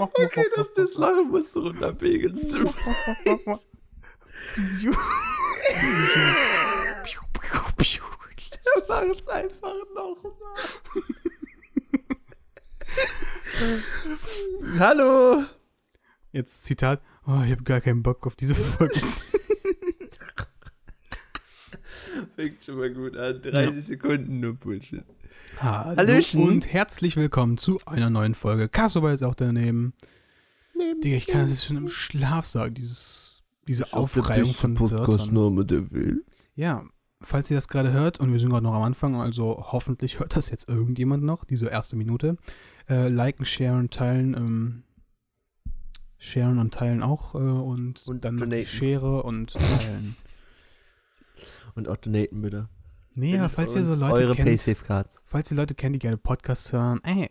Okay, das, das Lachen musst du runterpegeln. Piu, piu. Mach's einfach nochmal. Hallo. Jetzt Zitat. Oh, ich habe gar keinen Bock auf diese Folge. Fängt schon mal gut an. 30 Sekunden nur Bullshit. Hallo Hallöchen. und herzlich willkommen zu einer neuen Folge. Kassel ist auch daneben. Digga, ich kann das jetzt schon im Schlaf sagen, dieses, diese Aufreihung von Wörtern. Name der Welt. Ja, falls ihr das gerade hört, und wir sind gerade noch am Anfang, also hoffentlich hört das jetzt irgendjemand noch, diese erste Minute. Äh, liken, sharen, teilen, ähm, sharen und teilen auch äh, und, Und dann donaten. Schere und teilen. Und auch donaten bitte. Nee, Findet falls ihr so Leute Eure kennt, Paysafe-Cards. falls ihr Leute kennt, die gerne Podcasts hören, ey,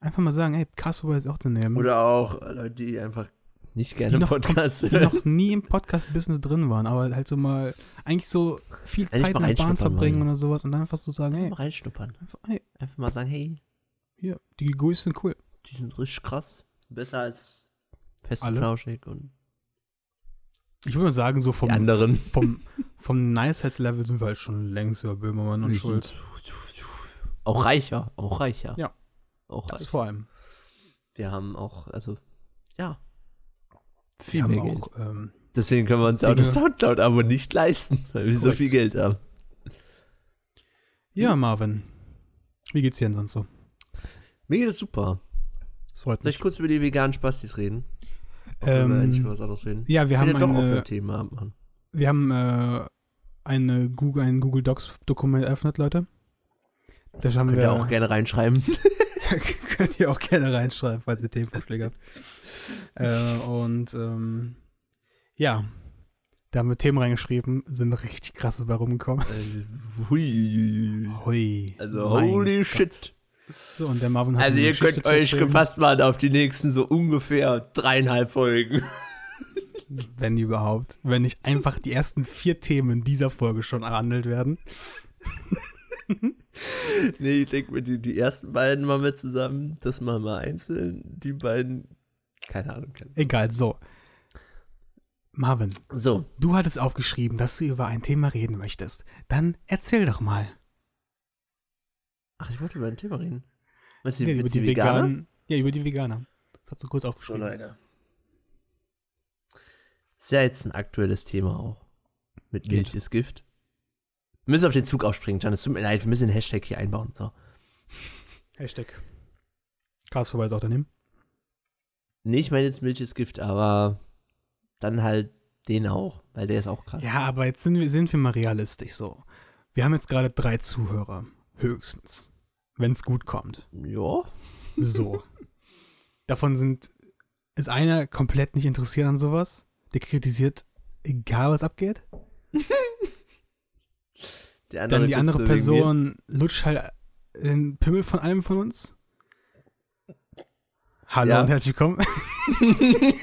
einfach mal sagen, ey, Kassel ist auch daneben. Oder auch Leute, die einfach nicht gerne Die noch- Podcasts die hören. noch nie im Podcast-Business drin waren, aber halt so mal eigentlich so viel Zeit in der Bahn verbringen wollen. oder sowas und dann einfach so sagen, ey, Mal reinschnuppern. einfach, ey Einfach mal sagen, hey, hier, die Guis sind cool. die sind richtig krass. Besser als fest und Alle? flauschig und Ich würde mal sagen, so vom, die anderen. vom, vom Niceheits-Level sind wir halt schon längst über Böhmermann und Wir Schulz. Auch reicher, auch reicher. Ja. Auch Das reicher. vor allem. Wir haben auch, also, ja. Wir Viel haben mehr Geld. auch, ähm, Deswegen können wir uns auch das Soundcloud-Abo nicht leisten, weil wir so Korrekt. viel Geld haben. ja, Marvin. Wie geht's dir denn sonst so? Mir geht es super. Das freut Soll ich mich. kurz über die veganen Spastis reden? Wollen wir Ähm, was anderes reden? ja, wir haben, ja doch eine, ein Thema abmachen. wir haben äh, eine Google, ein Google Docs-Dokument eröffnet, Leute. Da haben Könnt wir ihr auch gerne reinschreiben. Da könnt ihr auch gerne reinschreiben, falls ihr Themenvorschläge habt. äh, und ähm, ja, da haben wir Themen reingeschrieben, sind richtig krasse bei rumgekommen. Äh, Hui. Hui. Also, holy Gott. shit. So, und der Marvin hat Also, ihr Geschichte könnt euch erzählen, gefasst machen auf die nächsten so ungefähr dreieinhalb Folgen. Wenn überhaupt. Wenn nicht einfach die ersten vier Themen in dieser Folge schon behandelt werden. nee, ich denke mir, die, die ersten beiden machen wir zusammen, das machen wir einzeln. Die beiden, keine Ahnung. Keine. Egal, so. Marvin, So, du hattest aufgeschrieben, dass du über ein Thema reden möchtest. Dann erzähl doch mal. ach, ich wollte über ein Thema reden. Was ist Ja, die, über die, die Veganer? Veganen. Ja, über die Veganer. Das hast du kurz So, aufgeschrieben. Leute. Ist ja jetzt ein aktuelles Thema auch. Mit Geht. Milch ist Gift. Wir müssen auf den Zug aufspringen, Can. Es tut mir leid, wir müssen den Hashtag hier einbauen. So. Hashtag. Castverweis auch daneben. Nee, ich meine jetzt Milch ist Gift, aber dann halt den auch, weil der ist auch krass. Ja, aber jetzt sind wir, sind wir mal realistisch so. Wir haben jetzt gerade drei Zuhörer. Höchstens. Wenn es gut kommt. Ja. So. Davon sind, ist einer komplett nicht interessiert an sowas. Der kritisiert, egal was abgeht. Dann die andere. Person lutscht halt den Pimmel von einem von uns. Hallo Ja. und herzlich willkommen.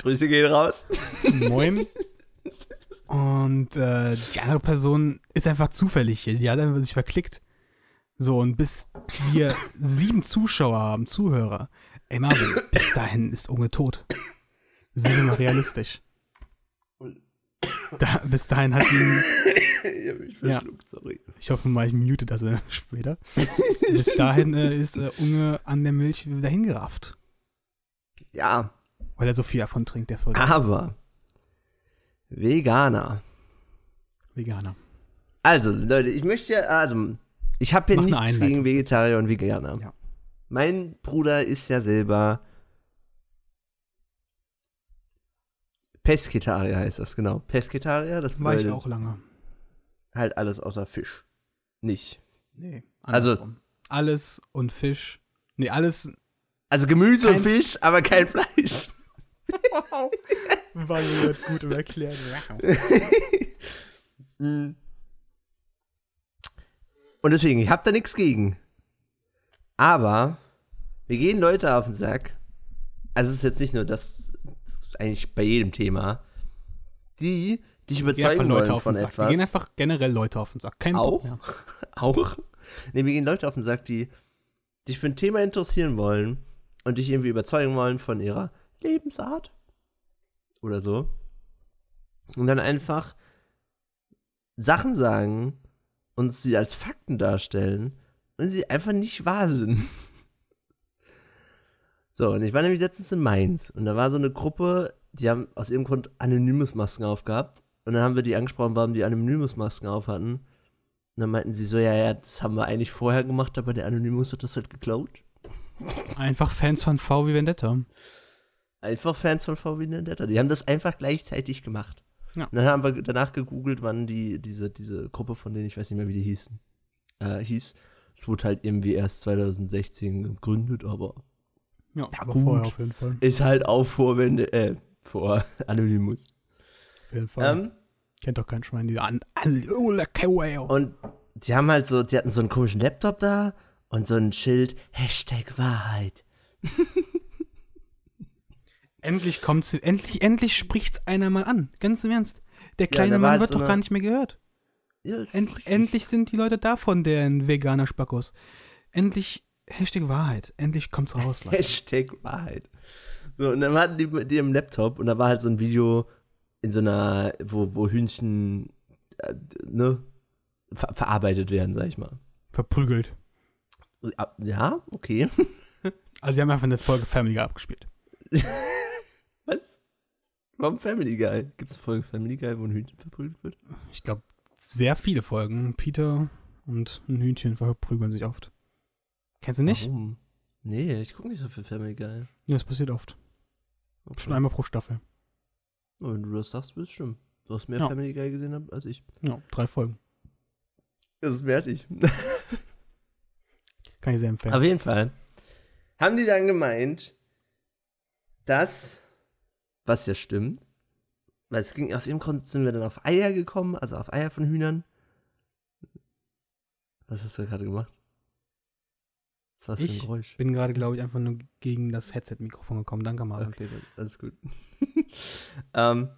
Grüße gehen raus. Moin. Und äh, die andere Person ist einfach zufällig hier. Die hat einfach sich verklickt. So, und bis wir sieben Zuschauer haben, Zuhörer, ey Marvin, bis dahin ist Unge tot. Sind wir mal realistisch. Da, bis dahin hat ihn, ich hab mich Ja. verschluckt, sorry. ich hoffe mal, ich mute das äh, später. Bis dahin äh, ist äh, Unge an der Milch wieder hingerafft. Ja, Weil er so viel davon trinkt, der Volk. aber Veganer. Veganer. Also, Leute, ich möchte ja, also, ich habe hier nichts gegen Vegetarier und Veganer. Ja. Mein Bruder ist ja selber Pesketarier heißt das, genau. Pesketarier, das War ich auch lange. halt alles außer Fisch. Nicht. Nee, Also- andersrum. alles und Fisch. Nee, alles Also Gemüse und Fisch, aber kein Fleisch. war mir gut im Erklären. Und deswegen, ich habe da nichts gegen. Aber wir gehen Leute auf den Sack. Also es ist jetzt nicht nur das, das eigentlich bei jedem Thema, die dich überzeugen einfach Leute wollen auf von den Sack. Wir gehen einfach generell Leute auf den Sack. Kein Bock Auch? mehr. auch, Nee, mir gehen Leute auf den Sack, die dich für ein Thema interessieren wollen und dich irgendwie überzeugen wollen von ihrer Lebensart oder so. Und dann einfach Sachen sagen und sie als Fakten darstellen und sie einfach nicht wahr sind. So, und ich war nämlich letztens in Mainz und da war so eine Gruppe, die haben aus irgendeinem Grund Anonymous-Masken aufgehabt. Und dann haben wir die angesprochen, warum die Anonymous-Masken auf hatten. Und dann meinten sie so, ja, ja, das haben wir eigentlich vorher gemacht, aber der Anonymous hat das halt geklaut. Einfach Fans von V wie Vendetta. Einfach Fans von VW Vendetta. Die haben das einfach gleichzeitig gemacht. Ja. Und dann haben wir danach gegoogelt, wann die, diese, diese Gruppe von denen, ich weiß nicht mehr, wie die hießen, äh, hieß. Es wurde halt irgendwie erst 2016 gegründet, aber Ja, aber gut. vorher auf jeden Fall. ist halt auch vor, wenn, äh, vor Anonymous. Auf jeden Fall. Ähm, Kennt doch kein Schwein, diese an. Und die haben halt so, die hatten so einen komischen Laptop da und so ein Schild, Hashtag Wahrheit. Endlich kommt's, endlich, endlich spricht's einer mal an. Ganz im Ernst. Der kleine war Mann halt wird doch eine- gar nicht mehr gehört. Ja, End, endlich sind die Leute davon, der ein veganer Spackos. Endlich, Hashtag Wahrheit. Endlich kommt's raus, Leute. Hashtag Wahrheit. So, und dann hatten die mit ihrem Laptop und da war halt so ein Video in so einer, wo, wo Hühnchen, äh, ne, ver verarbeitet werden, sag ich mal. Verprügelt. Ja, okay. Also sie haben einfach eine Folge Family abgespielt. Was? Warum Family Guy? Gibt es eine Folge Family Guy, wo ein Hühnchen verprügelt wird? Ich glaube, sehr viele Folgen. Peter und ein Hühnchen verprügeln sich oft. Kennst du nicht? Warum? Nee, ich gucke nicht so viel Family Guy. Ja, das passiert oft. Okay. Schon einmal pro Staffel. Oh, Wenn du das sagst, es stimmen. Du hast mehr Ja. Family Guy gesehen als ich. Ja, drei Folgen. Das ist mehr als ich. Kann ich sehr empfehlen. Auf jeden Fall haben die dann gemeint, dass, was ja stimmt, weil es ging aus dem Grund sind wir dann auf Eier gekommen, also auf Eier von Hühnern. Was hast du gerade gemacht? Was war das für ein Ich? Geräusch? bin gerade, glaube ich, einfach nur gegen das Headset-Mikrofon gekommen. Danke, Marvin. Okay, dann, alles gut. ähm,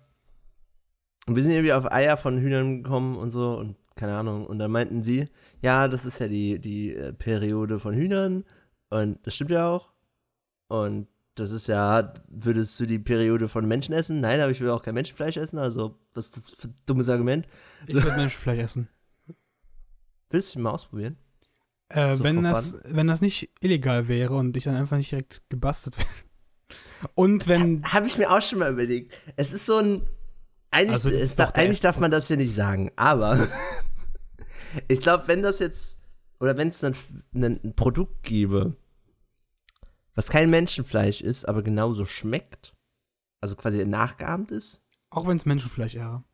und wir sind irgendwie auf Eier von Hühnern gekommen und so und keine Ahnung. Und dann meinten sie, ja, das ist ja die, die äh, Periode von Hühnern und das stimmt ja auch. Und das ist ja, würdest du die Periode von Menschen essen? Nein, aber ich will auch kein Menschenfleisch essen. Also, was ist das für ein dummes Argument? Ich würde Menschenfleisch essen. Willst du mal ausprobieren? Äh, So wenn, das, wenn das nicht illegal wäre und ich dann einfach nicht direkt gebastelt wäre. Und wenn. Habe ich mir auch schon mal überlegt. Es ist so ein. Eigentlich, Also das es darf, eigentlich darf man das ja nicht sagen, aber ich glaube, wenn das jetzt. Oder wenn es ein, ein Produkt gäbe, was kein Menschenfleisch ist, aber genauso schmeckt, also quasi nachgeahmt ist. Auch wenn es Menschenfleisch wäre.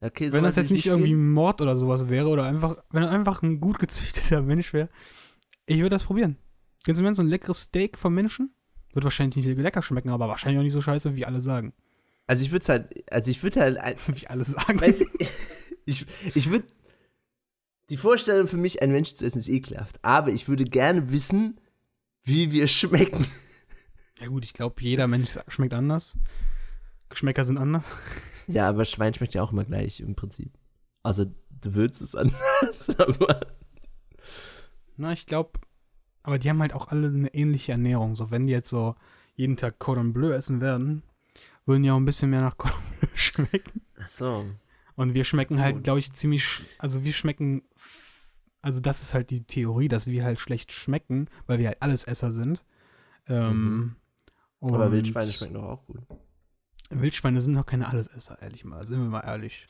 Okay, Wenn das jetzt nicht irgendwie? Mord oder sowas wäre oder einfach, wenn er einfach ein gut gezüchteter Mensch wäre, ich würde das probieren. Kennst du mir so ein leckeres Steak vom Menschen? Wird wahrscheinlich nicht lecker schmecken, aber wahrscheinlich auch nicht so scheiße, wie alle sagen. Also ich würde es halt. Also ich würde halt. Wie alle sagen. Weißt du, ich, ich würde. Die Vorstellung für mich, ein Mensch zu essen, ist ekelhaft. Aber ich würde gerne wissen, wie wir schmecken. Ja gut, ich glaube, jeder Mensch schmeckt anders. Geschmäcker sind anders. Ja, aber Schwein schmeckt ja auch immer gleich im Prinzip. Also du würzt es anders, aber Na, ich glaube, aber die haben halt auch alle eine ähnliche Ernährung. So, wenn die jetzt so jeden Tag Cordon Bleu essen werden, würden die auch ein bisschen mehr nach Cordon Bleu schmecken. Ach so. Und wir schmecken halt, glaube ich, ziemlich, also wir schmecken, also das ist halt die Theorie, dass wir halt schlecht schmecken, weil wir halt Allesesser sind. Ähm, Mhm. Aber Wildschweine schmecken doch auch gut. Wildschweine sind doch keine Allesesser, ehrlich mal, sind wir mal ehrlich.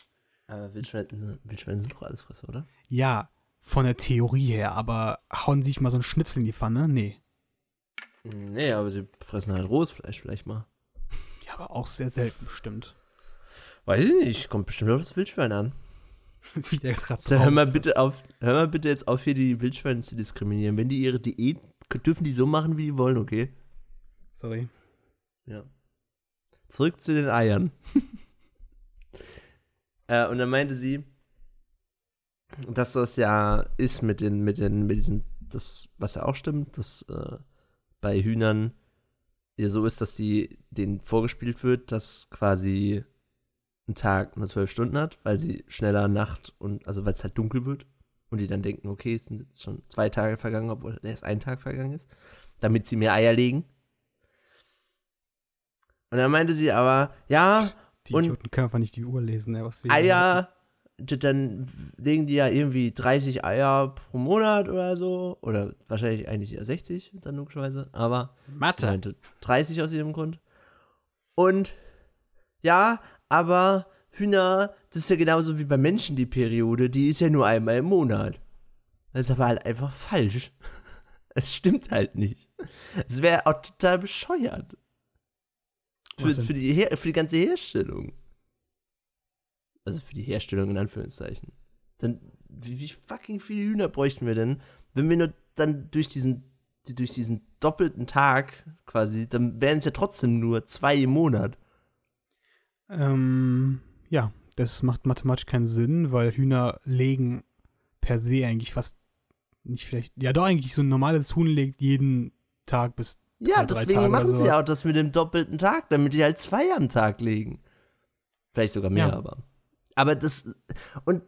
Aber Wildschweine, Wildschweine sind doch Allesfresser, oder? Ja, von der Theorie her, aber hauen sich mal so ein Schnitzel in die Pfanne? Nee. Nee, aber sie fressen halt rohes Fleisch vielleicht mal. Ja, aber auch sehr selten bestimmt. Weiß ich nicht, kommt bestimmt auf das Wildschwein an. Wie der gerade So, hör mal bitte auf, hör mal bitte jetzt auf, hier die Wildschweine zu diskriminieren. Wenn die ihre Diät, dürfen die so machen, wie die wollen, okay? Sorry. Ja. Zurück zu den Eiern. äh, und dann meinte sie, dass das ja ist mit den, mit den, mit diesen, das, was ja auch stimmt, dass äh, bei Hühnern ja so ist, dass die denen vorgespielt wird, dass quasi ein Tag nur zwölf Stunden hat, weil sie schneller Nacht und, also weil es halt dunkel wird. Und die dann denken, okay, es sind jetzt schon zwei Tage vergangen, obwohl erst ein Tag vergangen ist, damit sie mehr Eier legen. Und dann meinte sie aber, ja, Die Und- Idioten können einfach nicht die Uhr lesen, ne? Was wir Eier, dann legen die ja irgendwie 30 Eier pro Monat oder so. Oder wahrscheinlich eigentlich eher 60, dann logischerweise. Aber sie Mathe. meinte 30 aus ihrem Grund. Und ja, aber Hühner, das ist ja genauso wie bei Menschen die Periode, die ist ja nur einmal im Monat. Das ist aber halt einfach falsch. Es stimmt halt nicht. Es wäre auch total bescheuert. Für, für, die, Her- für die ganze Herstellung. Also für die Herstellung in Anführungszeichen. Dann, wie, wie fucking viele Hühner bräuchten wir denn, wenn wir nur dann durch diesen, die- durch diesen doppelten Tag quasi, dann wären es ja trotzdem nur zwei im Monat. Ähm, ja, das macht mathematisch keinen Sinn, weil Hühner legen per se eigentlich fast nicht vielleicht. Ja, doch eigentlich so ein normales Huhn legt jeden Tag bis. Ja, Drei- drei deswegen Tage machen sie auch das mit dem doppelten Tag, damit die halt zwei am Tag legen. Vielleicht sogar mehr, Ja. aber. Aber das. Und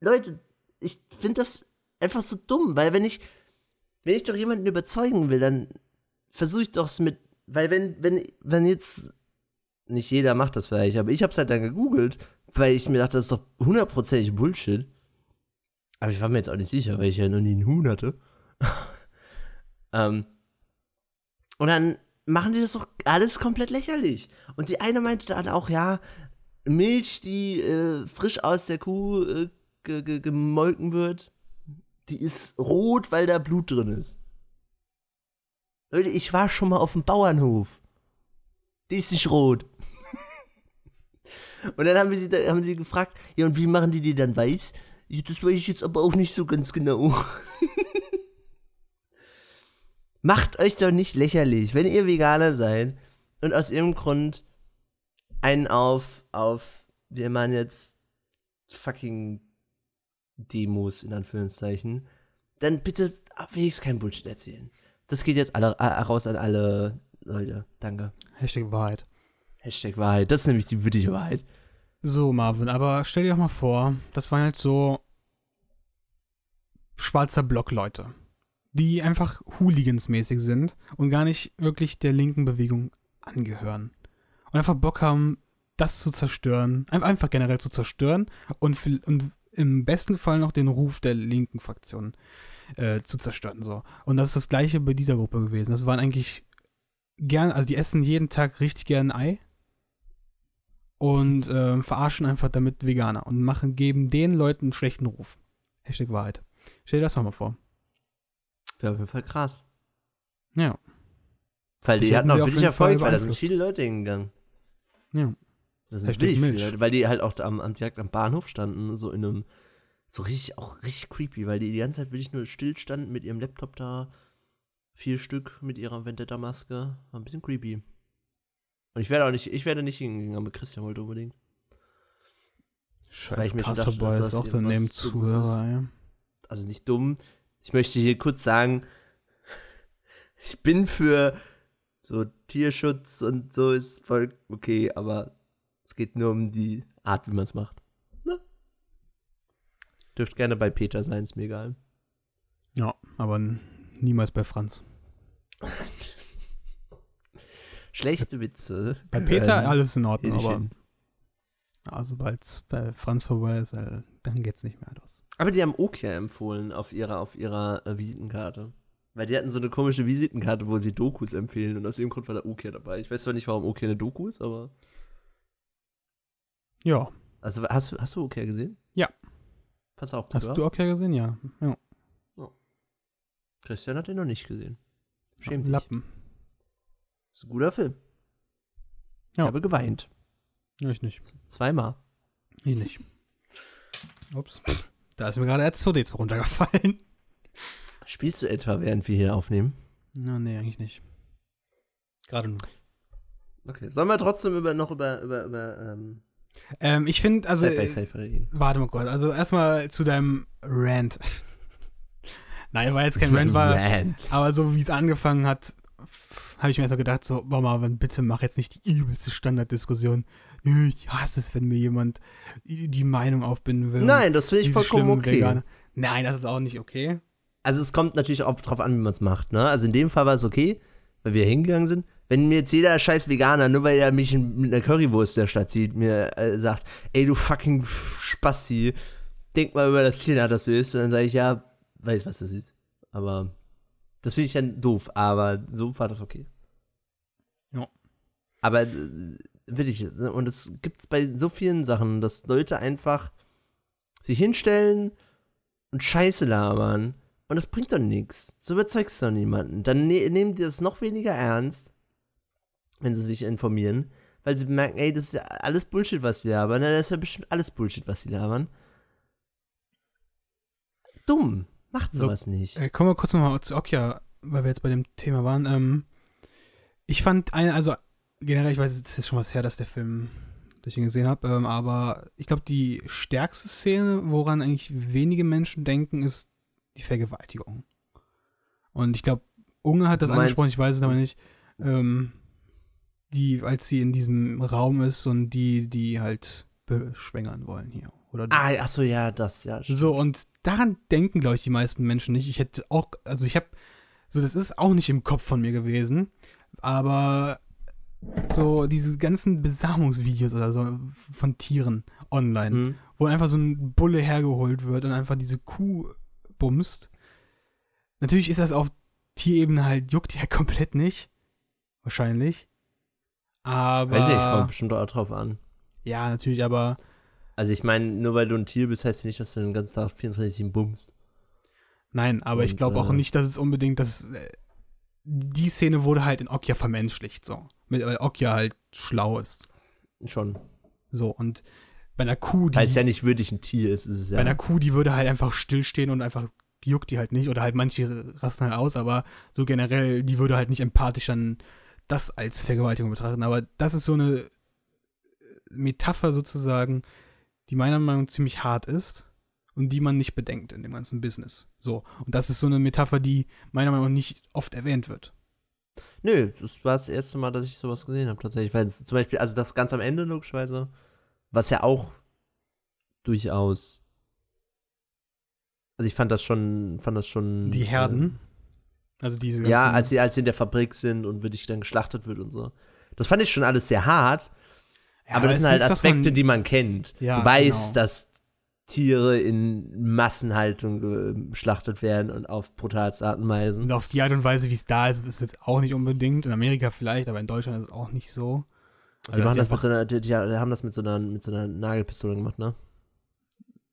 Leute, ich finde das einfach so dumm, weil wenn ich. Wenn ich doch jemanden überzeugen will, dann versuche ich doch es mit. Weil wenn, wenn, wenn jetzt. Nicht jeder macht das vielleicht, aber ich habe es halt dann gegoogelt, weil ich mir dachte, das ist doch hundertprozentig Bullshit. Aber ich war mir jetzt auch nicht sicher, weil ich ja noch nie einen Huhn hatte. ähm, und dann machen die das doch alles komplett lächerlich. Und die eine meinte dann auch, ja, Milch, die äh, frisch aus der Kuh äh, ge ge gemolken wird, die ist rot, weil da Blut drin ist. Leute, ich war schon mal auf dem Bauernhof. Die ist nicht rot. Und dann haben, wir sie, haben sie gefragt, ja, und wie machen die die dann weiß? Ja, das weiß ich jetzt aber auch nicht so ganz genau. Macht euch doch nicht lächerlich, wenn ihr Veganer seid und aus irgendeinem Grund einen auf, auf, wir machen jetzt fucking Demos in Anführungszeichen, dann bitte wenigstens kein Bullshit erzählen. Das geht jetzt alle, äh, raus an alle Leute. Danke. Hashtag Wahrheit. Hashtag Wahrheit. Das ist nämlich die würdige Wahrheit. So, Marvin, aber stell dir doch mal vor, das waren halt so schwarzer Block-Leute, die einfach Hooligans-mäßig sind und gar nicht wirklich der linken Bewegung angehören. Und einfach Bock haben, das zu zerstören, ein- einfach generell zu zerstören und, und im besten Fall noch den Ruf der linken Fraktion äh, zu zerstören. So. Und das ist das gleiche bei dieser Gruppe gewesen. Das waren eigentlich gern, also die essen jeden Tag richtig gern Ei und ähm, verarschen einfach damit Veganer und machen, geben den Leuten einen schlechten Ruf. Hashtag Wahrheit. Stell dir das doch mal vor. Wäre auf jeden Fall krass. Ja. Weil die Die hatten auch wirklich Erfolg, weil da sind viele Leute hingegangen. Ja. Das sind wirklich viele. Leute, weil die halt auch am, am, direkt am Bahnhof standen, so in einem, so richtig, auch richtig creepy, weil die die ganze Zeit wirklich nur still standen mit ihrem Laptop da, vier Stück mit ihrer Vendetta-Maske, war ein bisschen creepy. Und ich werde auch nicht, ich werde nicht hingegangen, aber Christian wollte unbedingt. Scheiß dass ist auch so Dummes Nebenzuhörer, ja. Also nicht dumm. Ich möchte hier kurz sagen, ich bin für so Tierschutz und so ist voll okay, aber es geht nur um die Art, wie man es macht. Ne? Dürft gerne bei Peter sein, ist mir egal. Ja, aber niemals bei Franz. Schlechte Witze. Bei Peter alles in Ordnung, aber also, sobald es bei Franz vorbei ist, äh, dann geht's nicht mehr los. Aber die haben Okia empfohlen auf ihrer, auf ihrer äh, Visitenkarte. Weil die hatten so eine komische Visitenkarte, wo sie Dokus empfehlen und aus irgendeinem Grund war da Okia dabei. Ich weiß zwar nicht, warum Okia eine Doku ist, aber. Ja, Also hast, du- hast du Okia gesehen? Ja. Fandst du auch gut, hast oder? du auch ja gesehen? Ja. ja. Christian hat den noch nicht gesehen. Schämt dich. Lappen. Ist ein guter Film. Ich Ja. habe geweint. Ich nicht. Zweimal. Ich nicht. Ups. Da ist mir gerade R2D2 runtergefallen. Spielst du etwa, während wir hier aufnehmen? Na, nee, eigentlich nicht. Gerade nur. Okay. Sollen wir trotzdem über, noch über, über, über ähm, Ähm, ich finde, also. Äh, Safe reden? Warte mal kurz. Also erstmal zu deinem Rant. Nein, war jetzt kein Rant, war. Rant. Aber so wie es angefangen hat, habe ich mir so gedacht, so, Marvin, bitte mach jetzt nicht die übelste Standarddiskussion. Ich hasse es, wenn mir jemand die Meinung aufbinden will. Nein, das finde ich vollkommen okay. Veganer. Nein, das ist auch nicht okay. Also es kommt natürlich auch drauf an, wie man es macht, ne? Also in dem Fall war es okay, weil wir hingegangen sind. Wenn mir jetzt jeder scheiß Veganer, nur weil er mich mit einer Currywurst in der Stadt sieht, mir äh, sagt, ey du fucking Spasti, denk mal über das Tier nach, das du isst. Und dann sage ich, ja, weiß, was das ist. Aber das finde ich dann doof, aber so war das okay. Ja. Aber äh, wirklich, und es gibt es bei so vielen Sachen, dass Leute einfach sich hinstellen und Scheiße labern. Und das bringt doch nichts. So überzeugst du doch niemanden. Dann ne nehmen die das noch weniger ernst, wenn sie sich informieren, weil sie merken, ey, das ist ja alles Bullshit, was sie labern. Das ist ja bestimmt alles Bullshit, was sie labern. Dumm. Macht So, sowas nicht. Äh, kommen wir kurz nochmal zu Okja, weil wir jetzt bei dem Thema waren. Ähm, ich fand eine, also generell, ich weiß, das ist schon was her, dass der Film, dass ich ihn gesehen habe, ähm, aber ich glaube, die stärkste Szene, woran eigentlich wenige Menschen denken, ist die Vergewaltigung. Und ich glaube, Unge hat das angesprochen, ich weiß es aber nicht. Ähm, die, als sie in diesem Raum ist und die, die halt beschwängern wollen hier. Oder Ah, achso, ja, das, ja. stimmt. so, und daran denken, glaube ich, die meisten Menschen nicht. Ich hätte auch, also ich habe, so, das ist auch nicht im Kopf von mir gewesen, aber so diese ganzen Besamungsvideos oder so von Tieren online, Hm. wo einfach so ein Bulle hergeholt wird und einfach diese Kuh bumst. Natürlich ist das auf Tierebene halt, juckt die ja komplett nicht. Wahrscheinlich. Aber. Weiß nicht, kommt bestimmt auch drauf an. ja, natürlich, aber Also ich meine, nur weil du ein Tier bist, heißt ja nicht, dass du den ganzen Tag 24-7 bummst. Nein, aber ich Und, glaube auch äh, nicht, dass es unbedingt das. Äh, die Szene wurde halt in Okja vermenschlicht, so. Weil Okja halt schlau ist. Schon. So, und bei einer Kuh, die. Weil es ja nicht wirklich ein Tier ist, ist es ja. Bei einer Kuh, die würde halt einfach stillstehen und einfach juckt die halt nicht. Oder halt manche rasten halt aus, aber so generell, die würde halt nicht empathisch dann das als Vergewaltigung betrachten. Aber das ist so eine Metapher sozusagen, die meiner Meinung nach ziemlich hart ist und die man nicht bedenkt in dem ganzen Business. So. Und das ist so eine Metapher, die meiner Meinung nach nicht oft erwähnt wird. Nö, das war das erste Mal, dass ich sowas gesehen habe, tatsächlich. Weil zum Beispiel, also das ganz am Ende, logischerweise, was ja auch durchaus. Also ich fand das schon, fand das schon. Die Herden. Also diese Äh, ja, ganzen- als sie, als sie in der Fabrik sind und wirklich dann geschlachtet wird und so. Das fand ich schon alles sehr hart, Ja, aber das sind halt was man- Aspekte, die man kennt. Ja, du weißt, genau. dass Tiere in Massenhaltung geschlachtet werden und auf brutalste Art und Weise. Und auf die Art und Weise, wie es da ist, ist jetzt auch nicht unbedingt. In Amerika vielleicht, aber in Deutschland ist es auch nicht so. Die, Also, machen dass das mit so einer, die, die haben das mit so einer, mit so einer Nagelpistole gemacht, ne?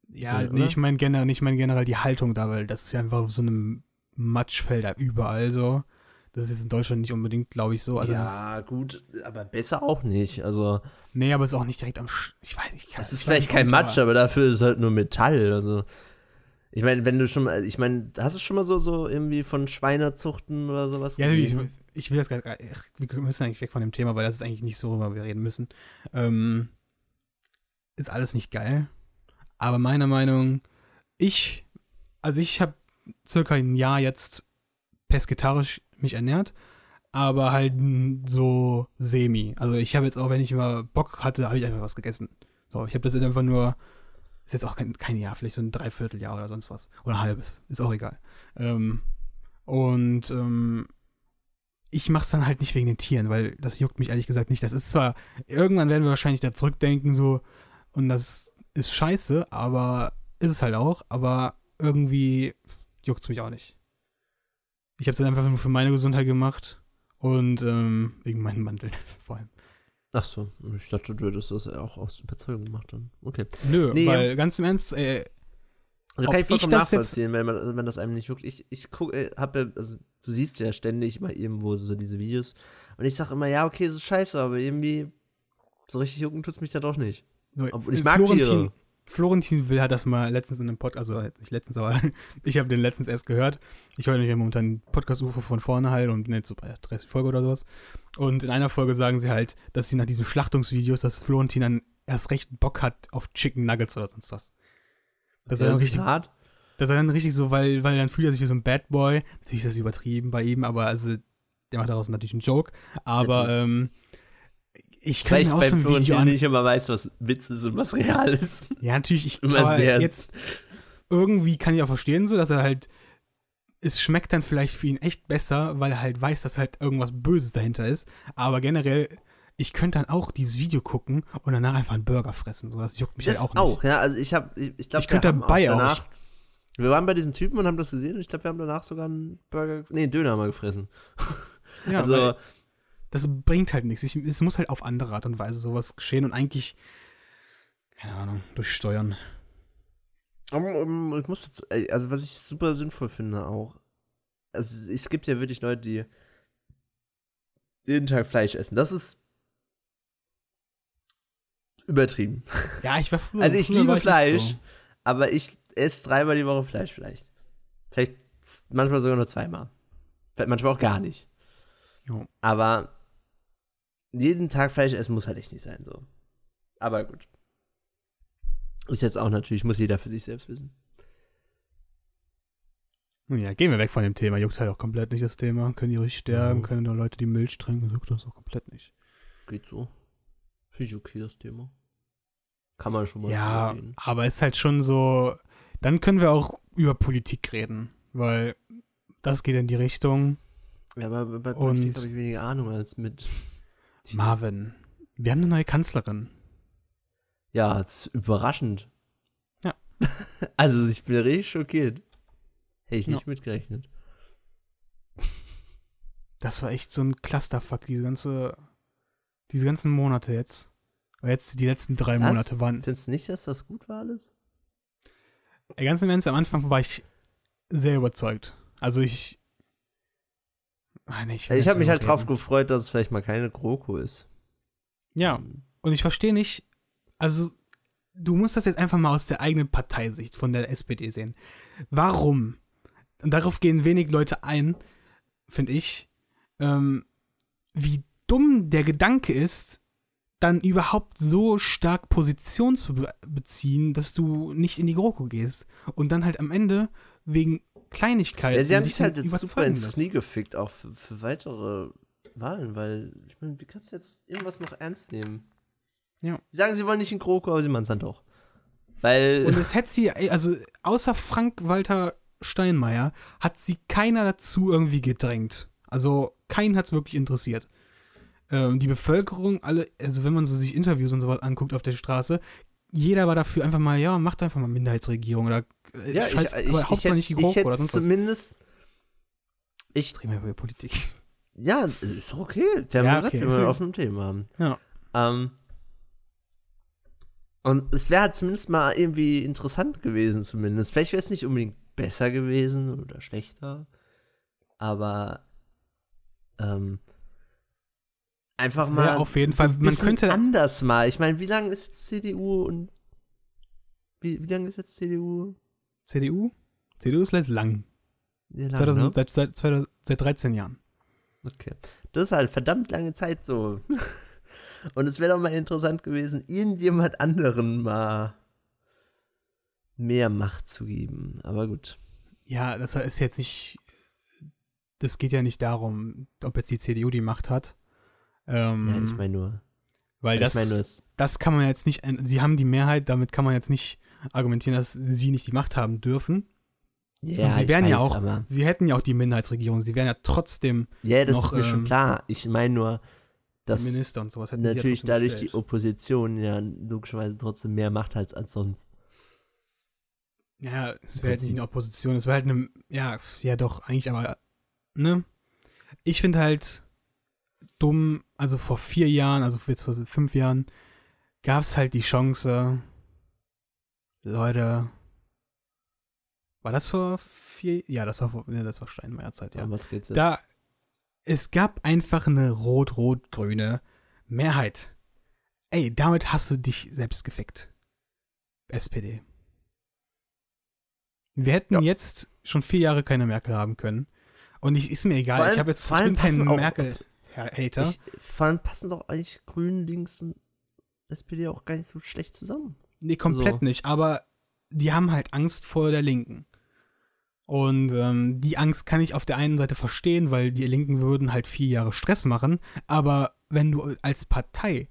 Ja, So, nee, ich meine generell, nicht mein generell die Haltung da, weil das ist ja einfach auf so einem Matschfeld da überall so. Das ist in Deutschland nicht unbedingt, glaube ich, so. Also ja, gut, aber besser auch nicht. Also, nee, aber es ist auch nicht direkt am. Sch ich weiß nicht. es ist ich vielleicht kein nicht, Matsch, aber- dafür ist halt nur Metall. Also, ich meine, wenn du schon mal, ich meine, hast du schon mal so, so irgendwie von Schweinezuchten oder sowas Ja, ich, ich will das gar ach, Wir müssen eigentlich weg von dem Thema, weil das ist eigentlich nicht so, worüber wir reden müssen. Ähm, ist alles nicht geil. Aber meiner Meinung, ich, also ich habe circa ein Jahr jetzt pesketarisch mich ernährt, aber halt so semi. Also ich habe jetzt auch, wenn ich mal Bock hatte, habe ich einfach was gegessen. So, ich habe das jetzt einfach nur, ist jetzt auch kein, kein Jahr, vielleicht so ein Dreivierteljahr oder sonst was. Oder ein halbes, ist auch egal. Ähm, und ähm, ich mache es dann halt nicht wegen den Tieren, weil das juckt mich ehrlich gesagt nicht. Das ist zwar, irgendwann werden wir wahrscheinlich da zurückdenken, so, und das ist scheiße, aber ist es halt auch, aber irgendwie juckt es mich auch nicht. Ich habe es dann einfach nur für meine Gesundheit gemacht und ähm, wegen meinen Mandeln vor allem. Ach so, ich dachte, du hättest das ja auch aus Überzeugung gemacht dann. Okay. Nö, Nee. weil ganz im Ernst, äh, Also kann ich ich vollkommen jetzt- nachvollziehen, wenn, man, wenn das einem nicht juckt. Ich, ich gucke, hab ja, also du siehst ja ständig mal irgendwo so diese Videos und ich sag immer, ja, okay, es ist scheiße, aber irgendwie so richtig jucken tut's mich da doch nicht. so, Obwohl ich mag Florentin, Tiere. Florentin Will hat das mal letztens in einem Podcast, also nicht letztens, aber ich habe den letztens erst gehört. Ich höre nämlich ja momentan einen Podcast-UFO von vorne halt und bin jetzt so bei 30 Folge oder sowas. Und in einer Folge sagen sie halt, dass sie nach diesen Schlachtungsvideos, dass Florentin dann erst recht Bock hat auf Chicken Nuggets oder sonst was. Dass er dann richtig, hart. dass er dann richtig so, weil, weil dann fühlt er sich wie so ein Bad Boy. Natürlich ist das übertrieben bei ihm, aber also der macht daraus natürlich einen Joke. Aber ähm, ich kann mir auch beim so ein Video an. nicht immer weiß, was Witz ist und was real ist. Ja, natürlich, ich Immer sehr- jetzt irgendwie kann ich auch verstehen, so, dass er halt, es schmeckt dann vielleicht für ihn echt besser, weil er halt weiß, dass halt irgendwas Böses dahinter ist. Aber generell, ich könnte dann auch dieses Video gucken und danach einfach einen Burger fressen. So, das juckt mich Das halt auch auch, nicht. ja. Also ich habe, ich, ich glaube, Ich könnte dabei auch. danach, Wir waren bei diesen Typen und haben das gesehen und ich glaube, wir haben danach sogar einen Burger, nee, einen Döner mal gefressen. Ja, also, das bringt halt nichts. Ich, es muss halt auf andere Art und Weise sowas geschehen und eigentlich, keine Ahnung, durch Steuern. um, um, ich muss jetzt, also was ich super sinnvoll finde auch, also es gibt ja wirklich Leute, die jeden Tag Fleisch essen. Das ist übertrieben. Ja, ich war früher. Also ich früher liebe nicht Fleisch, so. aber ich esse dreimal die Woche Fleisch vielleicht. Vielleicht manchmal sogar nur zweimal. Vielleicht manchmal auch gar nicht. Jo. Aber jeden Tag Fleisch essen muss halt echt nicht sein, so. Aber gut. Ist jetzt auch natürlich, muss jeder für sich selbst wissen. Nun Ja, gehen wir weg von dem Thema. Juckt halt auch komplett nicht das Thema. Können die ruhig sterben, Ja. können nur Leute, die Milch trinken, juckt das auch komplett nicht. Geht so. Finde okay, das Thema. Kann man schon mal Ja, reden. aber es ist halt schon so, dann können wir auch über Politik reden, weil das geht in die Richtung. Ja, aber bei Politik habe ich weniger Ahnung als mit. Marvin, wir haben eine neue Kanzlerin. Ja, es ist überraschend. Ja. Also ich bin richtig schockiert. Hätte ich Ja. nicht mitgerechnet. Das war echt so ein Clusterfuck, diese ganze, diese ganzen Monate jetzt. Aber jetzt die letzten drei Was? Monate waren. Findest du nicht, dass das gut war alles? Ganz im Ernst, am Anfang war ich sehr überzeugt. Also ich. Ah, nee, ich will Ich habe mich halt darüber drauf reden. gefreut, dass es vielleicht mal keine GroKo ist. Ja, und ich verstehe nicht, also du musst das jetzt einfach mal aus der eigenen Parteisicht von der SPD sehen. Warum? Und darauf gehen wenig Leute ein, finde ich, ähm, wie dumm der Gedanke ist, dann überhaupt so stark Position zu be beziehen, dass du nicht in die GroKo gehst. Und dann halt am Ende wegen Kleinigkeiten. Ja, sie haben sich halt jetzt super ins. Knie gefickt, auch für, für weitere Wahlen, weil, ich meine, wie kannst du jetzt irgendwas noch ernst nehmen? Ja. Sie sagen, sie wollen nicht in GroKo, aber sie machen es dann doch. Weil, Und es hätte sie, also außer Frank-Walter Steinmeier, hat sie keiner dazu irgendwie gedrängt. Also keinen hat es wirklich interessiert. Ähm, die Bevölkerung, alle, also wenn man so sich Interviews und sowas anguckt auf der Straße, jeder war dafür einfach mal, ja, macht einfach mal Minderheitsregierung oder äh, ja, scheiß, ich, ich, aber ich, Hauptsache nicht die GroKo oder sonst was. zumindest, ich, Drehen wir über Politik. ja, ist doch okay. Wir haben Ja, gesagt, okay, wir wollen einem Thema haben. Ja. Ähm, und es wäre halt zumindest mal irgendwie interessant gewesen, zumindest. Vielleicht wäre es nicht unbedingt besser gewesen oder schlechter, aber ähm, einfach mal auf jeden so Fall- ein man könnte- anders mal. Ich meine, wie lange ist jetzt CDU und wie, wie lange ist jetzt CDU? CDU? CDU ist jetzt lang. Ja, lang, 2000, ne? seit, seit, 2000, seit 13 Jahren. Okay. Das ist halt verdammt lange Zeit so. Und es wäre doch mal interessant gewesen, irgendjemand anderen mal mehr Macht zu geben. Aber gut. Ja, das ist jetzt nicht. Das geht ja nicht darum, ob jetzt die CDU die Macht hat. Ähm, Ja, ich meine nur. weil das, meine es, das kann man jetzt nicht. Sie haben die Mehrheit, damit kann man jetzt nicht argumentieren, dass sie nicht die Macht haben dürfen. ja, Und sie wären ja auch- Aber, Sie hätten ja auch die Minderheitsregierung. Sie wären ja trotzdem ja, das noch, ist mir schon ähm, klar. Ich meine nur, dass Minister und sowas. Hätten natürlich ja dadurch die gestellt. Opposition ja logischerweise trotzdem mehr Macht hat als sonst. Ja, es wäre halt nicht eine Opposition, es wäre halt eine, ja, ja doch, eigentlich, aber, ne? Ich finde halt dumm, also vor vier Jahren, also jetzt vor fünf Jahren, gab es halt die Chance, Leute, war das vor vier, ja, das war vor, ja, das war Steinmeier Zeit, ja. Um was geht's jetzt? Da, es gab einfach eine rot-rot-grüne Mehrheit. Ey, damit hast du dich selbst gefickt. SPD. Wir hätten Ja. jetzt schon vier Jahre keine Merkel haben können. Und ich, ist mir egal, allem- ich habe jetzt vor ich allem bin kein passen auch- Merkel-Hater. Ich, vor allem passen doch eigentlich Grün, Links und SPD auch gar nicht so schlecht zusammen. Nee, komplett so. nicht, aber die haben halt Angst vor der Linken. Und ähm, die Angst kann ich auf der einen Seite verstehen, weil die Linken würden halt vier Jahre Stress machen. Aber wenn du als Partei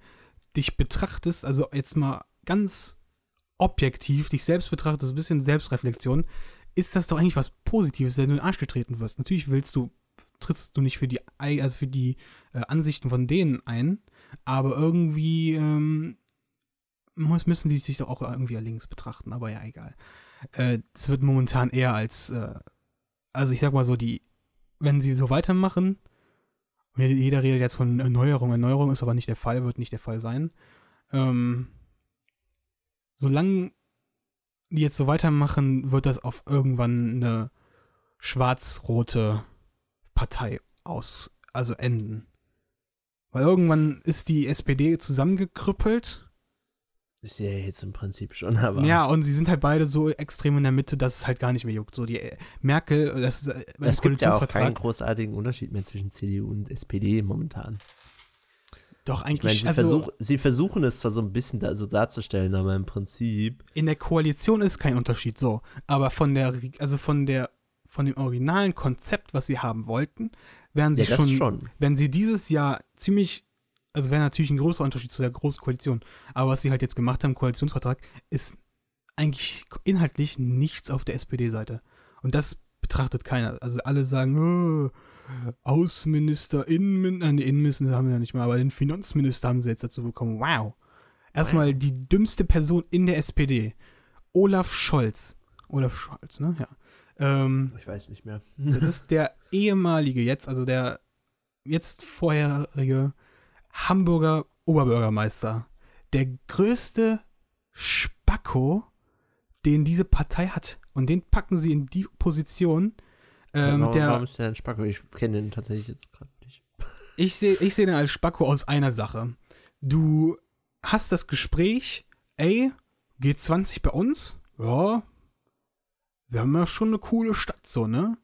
dich betrachtest, also jetzt mal ganz objektiv dich selbst betrachtest, ein bisschen Selbstreflexion, ist das doch eigentlich was Positives, wenn du in den Arsch getreten wirst. Natürlich willst du, trittst du nicht für die, also für die äh, Ansichten von denen ein, aber irgendwie ähm, muss, müssen die sich doch auch irgendwie links betrachten, aber ja, egal. Äh, es wird momentan eher als, äh, also ich sag mal so, die, wenn sie so weitermachen, jeder redet jetzt von Erneuerung, Erneuerung ist aber nicht der Fall, wird nicht der Fall sein. Ähm, solange die jetzt so weitermachen, wird das auf irgendwann eine schwarz-rote Partei aus, also enden. Weil irgendwann ist die SPD zusammengekrüppelt. Ist ja jetzt im Prinzip schon, aber. Ja, und sie sind halt beide so extrem in der Mitte, dass es halt gar nicht mehr juckt. So die äh, Merkel, das ist äh, Es gibt ja auch keinen großartigen Unterschied mehr zwischen CDU und SPD momentan. Doch, eigentlich. Ich meine, sie, also, versuch, sie versuchen es zwar so ein bisschen da, so darzustellen, aber im Prinzip. In der Koalition ist kein Unterschied so. Aber von der, also von der, von dem originalen Konzept, was sie haben wollten, werden sie ja, schon, schon, wenn sie dieses Jahr ziemlich, also wäre natürlich ein großer Unterschied zu der großen Koalition. Aber was sie halt jetzt gemacht haben, Koalitionsvertrag, ist eigentlich inhaltlich nichts auf der SPD-Seite. Und das betrachtet keiner. Also alle sagen, oh, Außenminister, Innenminister, äh, Innenminister haben wir ja nicht mehr, aber den Finanzminister haben sie jetzt dazu bekommen. Wow. Erstmal die dümmste Person in der SPD. Olaf Scholz. Olaf Scholz, ne? Ja. Ähm, ich weiß nicht mehr. das ist der ehemalige jetzt, also der jetzt vorherige Hamburger Oberbürgermeister. Der größte Spacko, den diese Partei hat. Und den packen sie in die Position, ähm, warum, der, warum ist der ein Spacko? Ich kenne den tatsächlich jetzt gerade nicht. Ich sehe ich seh den als Spacko aus einer Sache. Du hast das Gespräch, ey, G20 bei uns? Ja. Wir haben ja schon eine coole Stadt, so, ne?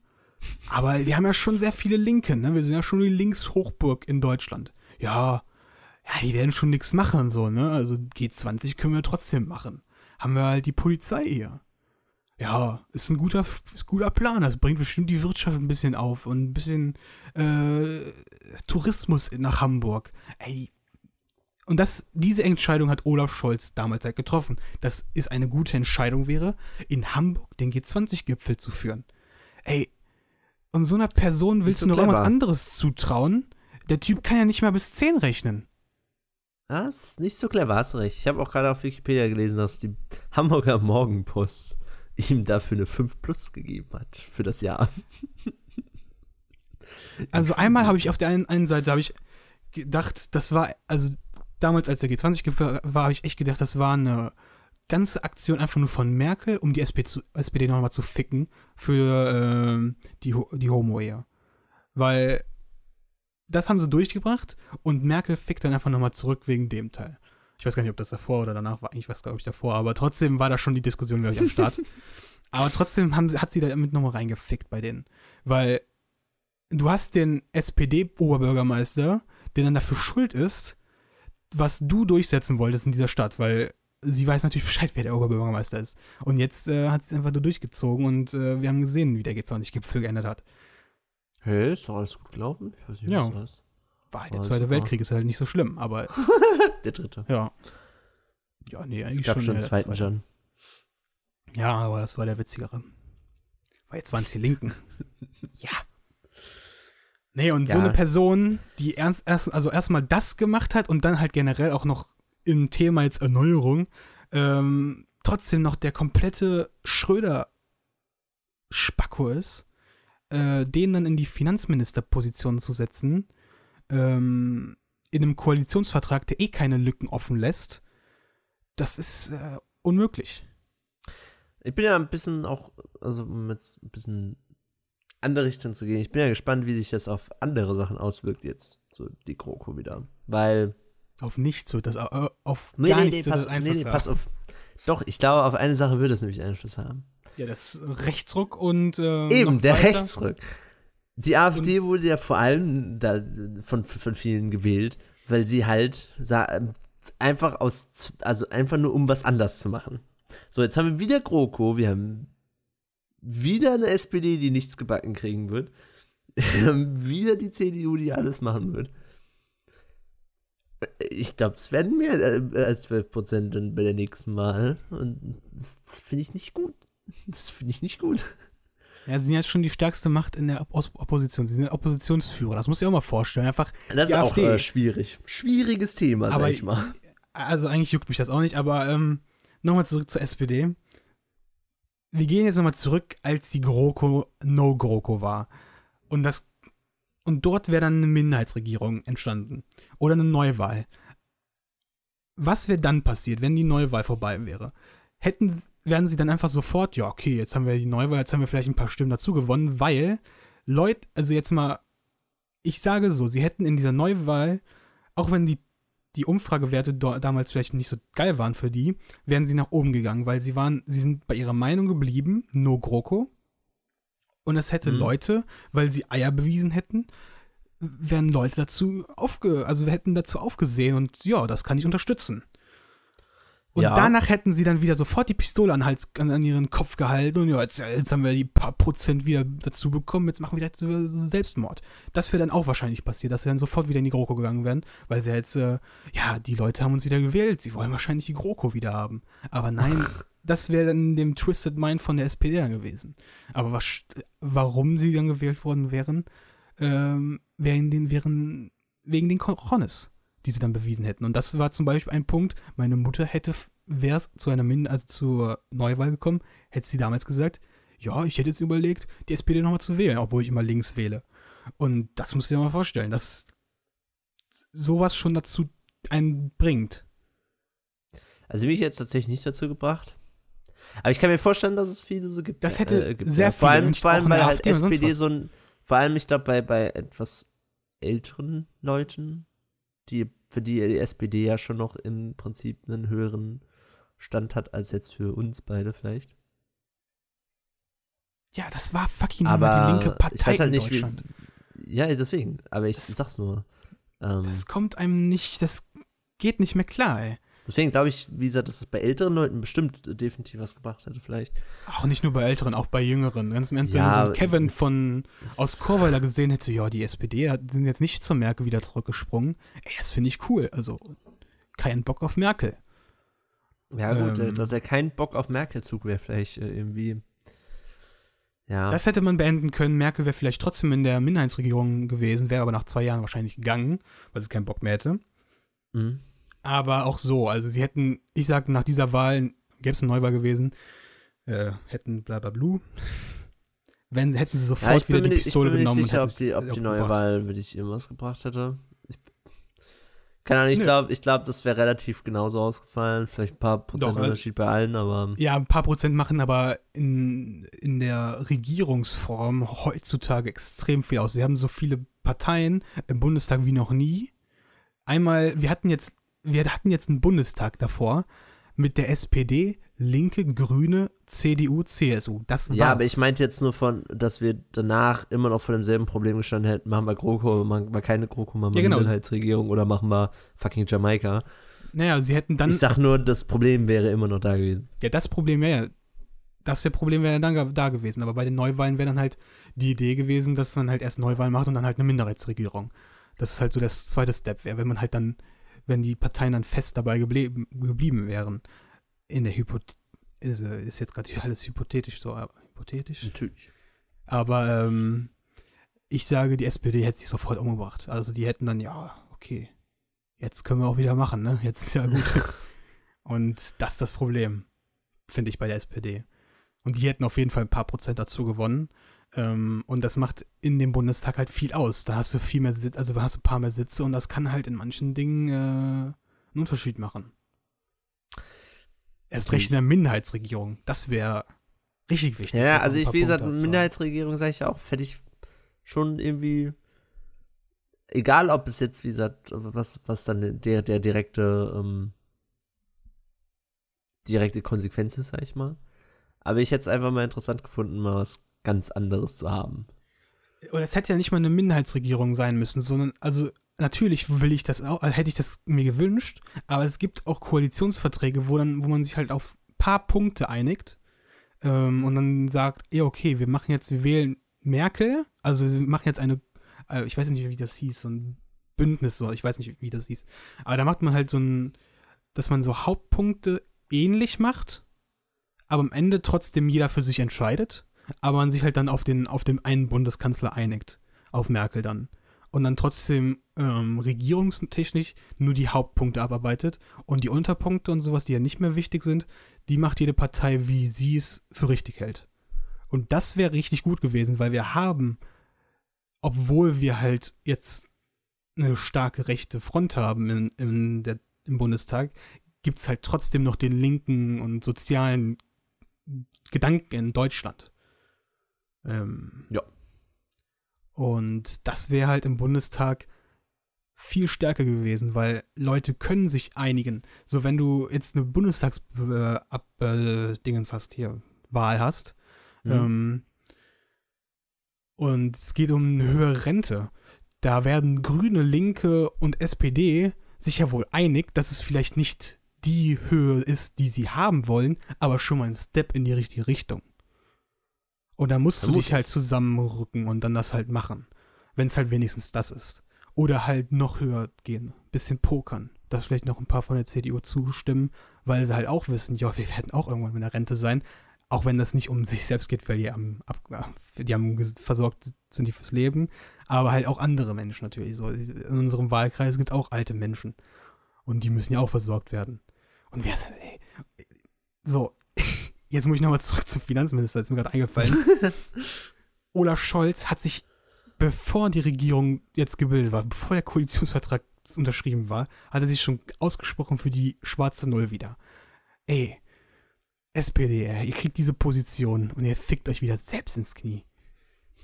Aber wir haben ja schon sehr viele Linke, ne? Wir sind ja schon die Linkshochburg in Deutschland. Ja, ja, die werden schon nichts machen, so, ne? Also G20 können wir trotzdem machen. Haben wir halt die Polizei hier ja, ist ein guter, ist guter Plan. Das bringt bestimmt die Wirtschaft ein bisschen auf und ein bisschen äh, Tourismus nach Hamburg. Ey. Und das, diese Entscheidung hat Olaf Scholz damals halt getroffen. Dass es eine gute Entscheidung wäre, in Hamburg den G20-Gipfel zu führen. Ey, und so einer Person willst so du noch clever. irgendwas anderes zutrauen? Der Typ kann ja nicht mal bis 10 rechnen. Das ist nicht so clever, hast recht. Ich habe auch gerade auf Wikipedia gelesen, dass die Hamburger Morgenpost ihm dafür eine 5 Plus gegeben hat für das Jahr. Also einmal habe ich auf der einen, einen Seite habe ich gedacht, das war, also damals als der G20 war, habe ich echt gedacht, das war eine ganze Aktion einfach nur von Merkel, um die SPD, zu, SPD nochmal zu ficken für äh, die, die Homo-Ehe. Weil das haben sie durchgebracht und Merkel fickt dann einfach nochmal zurück wegen dem Teil. Ich weiß gar nicht, ob das davor oder danach war. Ich weiß, glaube ich, davor. Aber trotzdem war da schon die Diskussion, glaube ich, am Start. aber trotzdem haben, hat sie da damit nochmal reingefickt bei denen. Weil du hast den SPD-Oberbürgermeister, der dann dafür schuld ist, was du durchsetzen wolltest in dieser Stadt, weil sie weiß natürlich Bescheid, wer der Oberbürgermeister ist. Und jetzt äh, hat sie es einfach nur durchgezogen und äh, wir haben gesehen, wie der G20-Gipfel geändert hat. Hey, ist doch alles gut gelaufen? Ich weiß nicht, ja. was das ist. War halt der Zweite Weltkrieg ist halt nicht so schlimm, aber. der dritte. Ja. Ja, nee, eigentlich es gab schon. schon einen zweiten John. Ja, aber das war der witzigere. Weil jetzt waren es die Linken. ja. Nee, und ja. so eine Person, die erst, erst, also erstmal das gemacht hat und dann halt generell auch noch im Thema jetzt Erneuerung, ähm, trotzdem noch der komplette Schröder-Spacko ist, äh, den dann in die Finanzministerposition zu setzen, ähm, in einem Koalitionsvertrag, der eh keine Lücken offen lässt, das ist äh, unmöglich. Ich bin ja ein bisschen auch, also jetzt ein bisschen andere Richtung zu gehen, ich bin ja gespannt, wie sich das auf andere Sachen auswirkt jetzt, so die GroKo wieder. Weil. Auf nichts wird das, auf nee, gar nee, nichts nee, pass, Einfluss nee, nee, pass auf. Doch, ich glaube, auf eine Sache würde es nämlich Einfluss haben. Ja, das Rechtsruck und. Äh, Eben, der weiter. Rechtsruck. Die AfD wurde ja vor allem da von, von vielen gewählt, weil sie halt einfach aus, also einfach nur um was anders zu machen. So, jetzt haben wir wieder GroKo, wir haben wieder eine SPD, die nichts gebacken kriegen wird. Wir haben wieder die CDU, die alles machen wird. Ich glaube, es werden mehr äh, als 12 Prozent dann bei der nächsten Wahl. Und das, das finde ich nicht gut. Das finde ich nicht gut. Ja, sie sind jetzt schon die stärkste Macht in der Opp Opposition. Sie sind Oppositionsführer. Das muss ich auch mal vorstellen. Einfach Das ist auch äh, schwierig. Schwieriges Thema, Aber sag ich mal. also eigentlich juckt mich das auch nicht, aber ähm, nochmal zurück zur SPD. Wir gehen jetzt nochmal zurück, als die GroKo No GroKo war. Und das und dort wäre dann eine Minderheitsregierung entstanden. Oder eine Neuwahl. Was wäre dann passiert, wenn die Neuwahl vorbei wäre? Hätten, wären sie dann einfach sofort, ja, okay, jetzt haben wir die Neuwahl, jetzt haben wir vielleicht ein paar Stimmen dazu gewonnen, weil Leute, also jetzt mal, ich sage so, sie hätten in dieser Neuwahl, auch wenn die die Umfragewerte damals vielleicht nicht so geil waren für die, wären sie nach oben gegangen, weil sie waren, sie sind bei ihrer Meinung geblieben, no GroKo. Und es hätte Mhm. Leute, weil sie Eier bewiesen hätten, wären Leute dazu aufge, also wir hätten dazu aufgesehen und ja, das kann ich unterstützen. Und Ja. danach hätten sie dann wieder sofort die Pistole an, Hals, an, ihren Kopf gehalten und ja, jetzt, jetzt haben wir die paar Prozent wieder dazu bekommen, jetzt machen wir jetzt Selbstmord. Das wäre dann auch wahrscheinlich passiert, dass sie dann sofort wieder in die GroKo gegangen wären, weil sie jetzt, äh, ja, die Leute haben uns wieder gewählt, sie wollen wahrscheinlich die GroKo wieder haben. Aber nein, das wäre dann dem Twisted Mind von der SPD dann gewesen. Aber was, warum sie dann gewählt worden wären, ähm, wegen den, wären, wegen den Cojones, die sie dann bewiesen hätten. Und das war zum Beispiel ein Punkt, meine Mutter hätte, wäre es zu einer Min also zur Neuwahl gekommen, hätte sie damals gesagt, ja, ich hätte jetzt überlegt, die SPD nochmal zu wählen, obwohl ich immer links wähle. Und das musst du dir mal vorstellen, dass sowas schon dazu einen bringt. Also mich jetzt tatsächlich nicht dazu gebracht. Aber ich kann mir vorstellen, dass es viele so gibt. Das hätte äh, gibt, sehr ja. Vor viele, allem, vor allem der halt SPD so ein, vor allem, ich glaube, bei, bei etwas älteren Leuten, die, für die die SPD ja schon noch im Prinzip einen höheren Stand hat, als jetzt für uns beide vielleicht. Ja, das war fucking Aber die linke ich Partei weiß halt in nicht, wie, Deutschland. ja, deswegen. Aber ich Das- sag's nur. Ähm, Das kommt einem nicht, das geht nicht mehr klar, ey. Deswegen glaube ich, wie gesagt, dass es bei älteren Leuten bestimmt definitiv was gebracht hätte, vielleicht. Auch nicht nur bei Älteren, auch bei Jüngeren. Ganz im Ernst, wenn Ja, du so Kevin von aus Chorweiler gesehen hätte, ja, die SPD hat, sind jetzt nicht zur Merkel wieder zurückgesprungen. Ey, das finde ich cool. Also, kein Bock auf Merkel. Ja, gut, Ähm. der, der kein Bock auf Merkel-Zug wäre vielleicht äh, irgendwie. Ja. Das hätte man beenden können. Merkel wäre vielleicht trotzdem in der Minderheitsregierung gewesen, wäre aber nach zwei Jahren wahrscheinlich gegangen, weil sie keinen Bock mehr hätte. Mhm. Aber auch so, also sie hätten, ich sag, nach dieser Wahl, gäbe es eine Neuwahl gewesen, äh, hätten bla bla blu. Wenn, hätten sie Ja, sofort ich bin wieder die nicht, ich Pistole bin mir nicht genommen sicher, ob die, ob die neue. Wahl wirklich irgendwas gebracht hätte. Ich, keine Ahnung, ich glaube, ich glaub, das wäre relativ genauso ausgefallen. Vielleicht ein paar Prozent Doch, äh, Unterschied bei allen, aber Ja, ein paar Prozent machen aber in, in der Regierungsform heutzutage extrem viel aus. Wir haben so viele Parteien im Bundestag wie noch nie. Einmal, wir hatten jetzt, wir hatten jetzt einen Bundestag davor mit der SPD, Linke, Grüne, CDU, CSU. Das war's. ja, aber ich meinte jetzt nur von, dass wir danach immer noch vor demselben Problem gestanden hätten. Machen wir GroKo, machen wir keine GroKo, machen wir Ja, genau. Minderheitsregierung oder machen wir fucking Jamaika. Naja, sie hätten dann. ich sag nur, das Problem wäre immer noch da gewesen. Ja, das Problem wäre ja, das Problem wäre dann da gewesen. Aber bei den Neuwahlen wäre dann halt die Idee gewesen, dass man halt erst Neuwahlen macht und dann halt eine Minderheitsregierung. Das ist halt so das zweite Step wäre, wenn man halt dann, wenn die Parteien dann fest dabei geblieben, geblieben wären. In der Hypothese, ist, äh, ist jetzt gerade alles hypothetisch so, aber hypothetisch. Natürlich. Aber ähm, ich sage, die SPD hätte sich sofort umgebracht. Also die hätten dann, ja, okay, jetzt können wir auch wieder machen, ne? Jetzt ist ja gut. Und das ist das Problem, finde ich, bei der SPD. Und die hätten auf jeden Fall ein paar Prozent dazu gewonnen. Ähm, und das macht in dem Bundestag halt viel aus. Da hast du viel mehr Sitze, also da hast du ein paar mehr Sitze und das kann halt in manchen Dingen äh, einen Unterschied machen. Erst recht in der Minderheitsregierung. Das wäre richtig wichtig. Ja, also ich, wie gesagt, Punkte. Minderheitsregierung sage ich auch, hätte ich schon irgendwie, egal ob es jetzt, wie gesagt, was, was dann der, der direkte, ähm, direkte Konsequenz ist, sag ich mal. Aber ich hätte es einfach mal interessant gefunden, mal was ganz anderes zu haben. oder es hätte ja nicht mal eine Minderheitsregierung sein müssen, sondern, also natürlich will ich das auch, hätte ich das mir gewünscht, aber es gibt auch Koalitionsverträge, wo dann, wo man sich halt auf ein paar Punkte einigt ähm, und dann sagt, ja, okay, wir machen jetzt, wir wählen Merkel, also wir machen jetzt eine, äh, ich weiß nicht, wie das hieß, so ein Bündnis, so, ich weiß nicht, wie das hieß. Aber da macht man halt so ein, dass man so Hauptpunkte ähnlich macht, aber am Ende trotzdem jeder für sich entscheidet, aber man sich halt dann auf den, auf den einen Bundeskanzler einigt, auf Merkel dann. Und dann trotzdem ähm, regierungstechnisch nur die Hauptpunkte abarbeitet und die Unterpunkte und sowas, die ja nicht mehr wichtig sind, die macht jede Partei, wie sie es für richtig hält. Und das wäre richtig gut gewesen, weil wir haben, obwohl wir halt jetzt eine starke rechte Front haben in, in der, im Bundestag, gibt es halt trotzdem noch den linken und sozialen Gedanken in Deutschland. Ähm, Ja. Und das wäre halt im Bundestag viel stärker gewesen, weil Leute können sich einigen. So, wenn du jetzt eine Bundestags äh, hast hier, Wahl hast, Mhm. ähm, und es geht um eine höhere Rente, da werden Grüne, Linke und SPD sich ja wohl einig, dass es vielleicht nicht die Höhe ist, die sie haben wollen, aber schon mal ein Step in die richtige Richtung. Und da musst du Vermutlich. dich halt zusammenrücken und dann das halt machen. Wenn es halt wenigstens das ist. Oder halt noch höher gehen. Bisschen pokern. Dass vielleicht noch ein paar von der CDU zustimmen, weil sie halt auch wissen, ja, wir werden auch irgendwann mit der Rente sein. Auch wenn das nicht um sich selbst geht, weil die am, ab, die haben versorgt sind die fürs Leben. Aber halt auch andere Menschen natürlich. So, in unserem Wahlkreis gibt es auch alte Menschen. Und die müssen ja auch versorgt werden. Und wer, ey, so, jetzt muss ich nochmal zurück zum Finanzminister, ist mir gerade eingefallen. Olaf Scholz hat sich, bevor die Regierung jetzt gebildet war, bevor der Koalitionsvertrag unterschrieben war, hat er sich schon ausgesprochen für die schwarze Null wieder. Ey, SPD, ihr kriegt diese Position und ihr fickt euch wieder selbst ins Knie.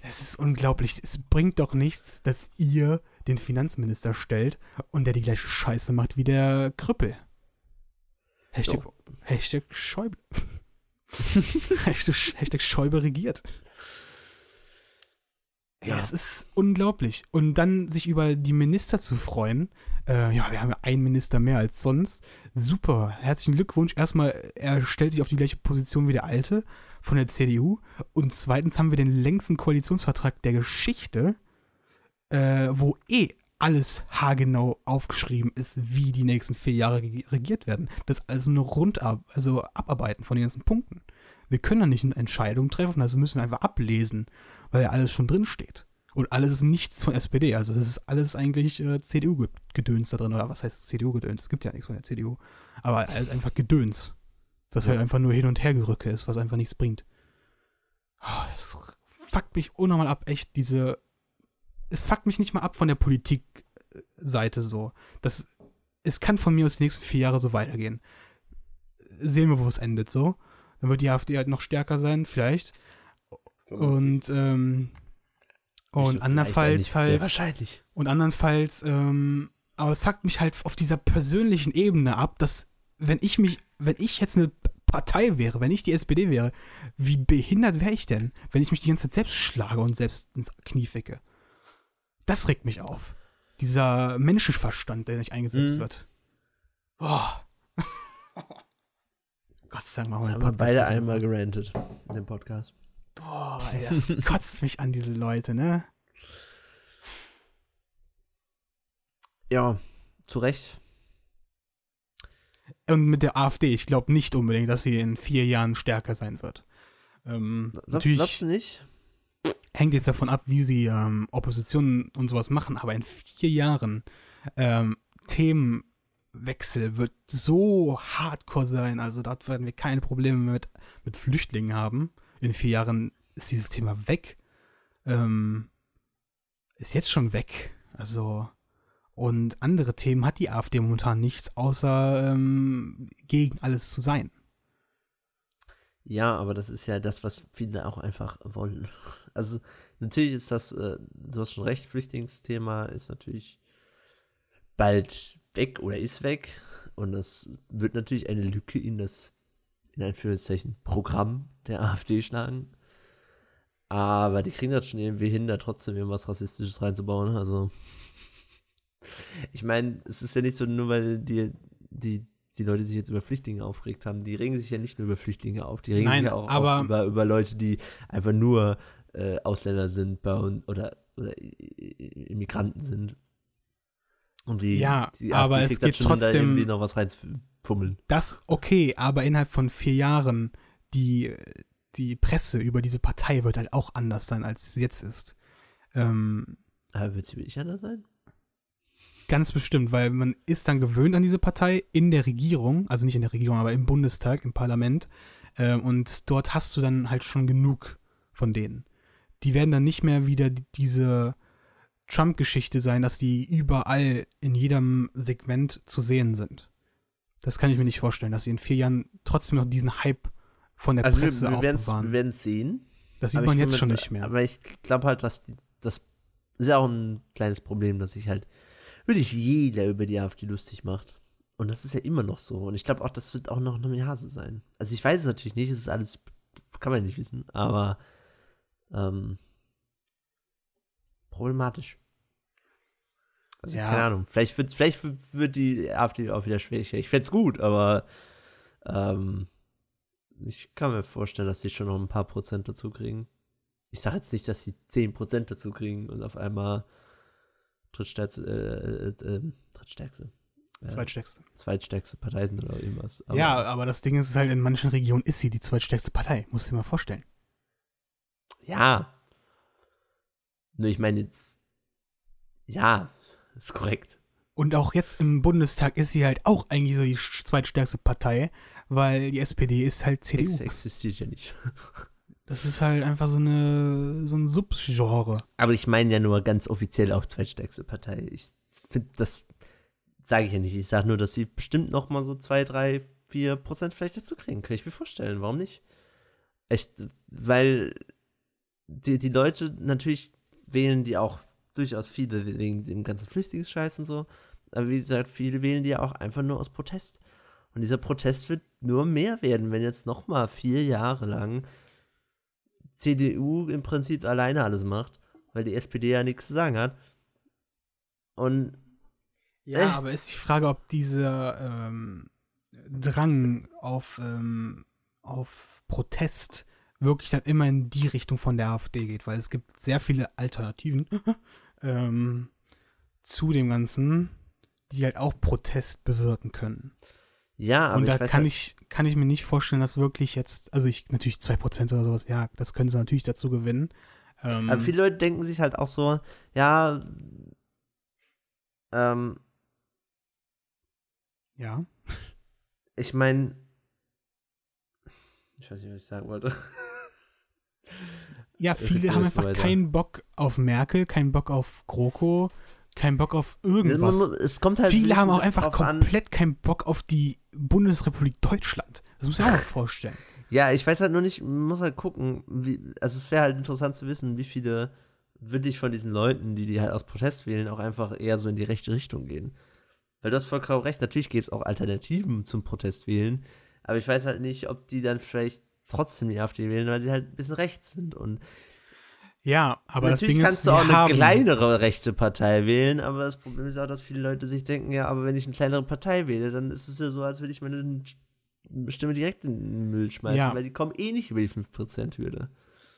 Es ist unglaublich. Es bringt doch nichts, dass ihr den Finanzminister stellt und der die gleiche Scheiße macht wie der Krüppel. Hashtag, Hashtag Schäuble. Hashtag, Hashtag Schäuble regiert. Ja. Es ist unglaublich. Und dann sich über die Minister zu freuen. Äh, ja, wir haben ja einen Minister mehr als sonst. Super. Herzlichen Glückwunsch. Erstmal, er stellt sich auf die gleiche Position wie der alte von der CDU. Und zweitens haben wir den längsten Koalitionsvertrag der Geschichte, äh, wo eh alles haargenau aufgeschrieben ist, wie die nächsten vier Jahre regi- regiert werden. Das ist also nur rundab, also abarbeiten von den ganzen Punkten. Wir können da nicht eine Entscheidung treffen, also müssen wir einfach ablesen, weil ja alles schon drin steht. Und alles ist nichts von SPD, also das ist alles eigentlich äh, CDU-Gedöns da drin, oder was heißt CDU-Gedöns? Es gibt ja nichts von der CDU. Aber alles einfach Gedöns. Was halt Ja. einfach nur hin und her gerücke ist, was einfach nichts bringt. Oh, das fuckt mich unnormal ab, echt, diese. Es fuckt mich nicht mal ab von der Politikseite so. Das, es kann von mir aus die nächsten vier Jahre so weitergehen. Sehen wir, wo es endet so. Dann wird die AfD halt noch stärker sein, vielleicht. Und, ähm, und andernfalls halt. wahrscheinlich. Und andernfalls, ähm, aber es fuckt mich halt auf dieser persönlichen Ebene ab, dass wenn ich mich, wenn ich jetzt eine Partei wäre, wenn ich die SPD wäre, wie behindert wäre ich denn, wenn ich mich die ganze Zeit selbst schlage und selbst ins Knie ficke? Das regt mich auf. Dieser Menschenverstand, der nicht eingesetzt Mhm. wird. Boah. Gott sei Dank machen wir haben wir Podcast beide einmal gerantet in dem Podcast. Boah, ey, das kotzt mich an, diese Leute, ne? Ja, zu Recht. Und mit der AfD, ich glaube nicht unbedingt, dass sie in vier Jahren stärker sein wird. Ähm, Glaubst, natürlich glaubst du nicht? Hängt jetzt davon ab, wie sie ähm, Opposition und sowas machen, aber in vier Jahren ähm, Themenwechsel wird so hardcore sein. Also dort werden wir keine Probleme mit, mit Flüchtlingen haben. In vier Jahren ist dieses Thema weg. Ähm, ist jetzt schon weg. Also und andere Themen hat die AfD momentan nichts, außer ähm, gegen alles zu sein. Ja, aber das ist ja das, was viele auch einfach wollen. Also natürlich ist das, äh, du hast schon recht, Flüchtlingsthema ist natürlich bald weg oder ist weg. Und das wird natürlich eine Lücke in das, in Anführungszeichen, Programm der AfD schlagen. Aber die kriegen das schon irgendwie hin, da trotzdem irgendwas Rassistisches reinzubauen. Also, ich meine, es ist ja nicht so, nur weil die, die, die Leute sich jetzt über Flüchtlinge aufgeregt haben, die regen sich ja nicht nur über Flüchtlinge auf, die regen Nein, sich ja auch aber- auf über, über Leute, die einfach nur äh, Ausländer sind bei uns oder, oder I- I- Immigranten sind. Und die, Ja, die aber es geht da trotzdem- irgendwie noch was reinfummeln. Das okay, aber innerhalb von vier Jahren die, die Presse über diese Partei wird halt auch anders sein, als sie jetzt ist. Ähm, Aber wird sie wirklich anders sein? ganz bestimmt, weil man ist dann gewöhnt an diese Partei in der Regierung, also nicht in der Regierung, aber im Bundestag, im Parlament. Ähm, und dort hast du dann halt schon genug von denen. Die werden dann nicht mehr wieder die- diese Trump-Geschichte sein, dass die überall in jedem Segment zu sehen sind. Das kann ich mir nicht vorstellen, dass sie in vier Jahren trotzdem noch diesen Hype von der Also wir, Presse wir werden es sehen. Das sieht aber man jetzt kann schon nicht mehr. Aber ich glaube halt, dass die, das ist ja auch ein kleines Problem, dass sich halt wirklich jeder über die AfD lustig macht. Und das ist ja immer noch so. Und ich glaube auch, das wird auch noch in einem Jahr so sein. Also ich weiß es natürlich nicht, es ist alles, kann man nicht wissen, aber ähm, problematisch. Also Ja. keine Ahnung. Vielleicht wird, vielleicht wird die AfD auch wieder schwächer. Ich fände es gut, aber ähm, ich kann mir vorstellen, dass sie schon noch ein paar Prozent dazu kriegen. Ich sage jetzt nicht, dass sie 10% dazu kriegen und auf einmal drittstärkste, äh, äh, äh, drittstärkste, äh, Zweitstärkste. zweitstärkste Partei sind oder irgendwas. Aber ja, aber das Ding ist halt, in manchen Regionen ist sie die zweitstärkste Partei. Musst du dir mal vorstellen. Ja. Nur ich meine jetzt, ja, ist korrekt. Und auch jetzt im Bundestag ist sie halt auch eigentlich so die zweitstärkste Partei, weil die SPD ist halt CDU. existiert ja nicht. Das ist halt einfach so eine so ein Subgenre. Aber ich meine ja nur ganz offiziell auch zweitstärkste Partei. Ich finde, das sage ich ja nicht. Ich sage nur, dass sie bestimmt noch mal so zwei, drei, vier Prozent vielleicht dazu kriegen. Kann ich mir vorstellen. Warum nicht? Echt, weil die, die Leute natürlich wählen die auch durchaus viele wegen dem ganzen Flüchtlingsscheiß und so. Aber wie gesagt, viele wählen die ja auch einfach nur aus Protest. Und dieser Protest wird nur mehr werden, wenn jetzt noch mal vier Jahre lang CDU im Prinzip alleine alles macht, weil die SPD ja nichts zu sagen hat. Und Ja, Äh. aber ist die Frage, ob dieser ähm, Drang auf, ähm, auf Protest wirklich dann immer in die Richtung von der AfD geht, weil es gibt sehr viele Alternativen ähm, zu dem Ganzen, die halt auch Protest bewirken können. ja, aber Und da ich kann halt, ich, kann ich mir nicht vorstellen, dass wirklich jetzt, also ich natürlich 2% oder sowas, ja, das können sie natürlich dazu gewinnen. Ähm, aber viele Leute denken sich halt auch so, ja, ähm, ja. ich meine, ich weiß nicht, was ich sagen wollte. Ja, viele haben einfach weiter. keinen Bock auf Merkel, keinen Bock auf GroKo, keinen Bock auf irgendwas. es kommt halt Viele haben auch einfach drauf an. komplett keinen Bock auf die Bundesrepublik Deutschland. Das muss ich auch mal vorstellen. Ja, ich weiß halt nur nicht, man muss halt gucken, wie, also es wäre halt interessant zu wissen, wie viele wirklich von diesen Leuten, die die halt aus Protest wählen, auch einfach eher so in die rechte Richtung gehen. Weil du hast vollkommen recht, natürlich gäbe es auch Alternativen zum Protest wählen, aber ich weiß halt nicht, ob die dann vielleicht trotzdem die AfD wählen, weil sie halt ein bisschen rechts sind. Und Ja, aber das natürlich Ding kannst ist, du auch eine kleinere rechte Partei wählen, aber das Problem ist auch, dass viele Leute sich denken, ja, aber wenn ich eine kleinere Partei wähle, dann ist es ja so, als würde ich meine Stimme direkt in den Müll schmeißen, Ja. weil die kommen eh nicht über die 5%-Hürde.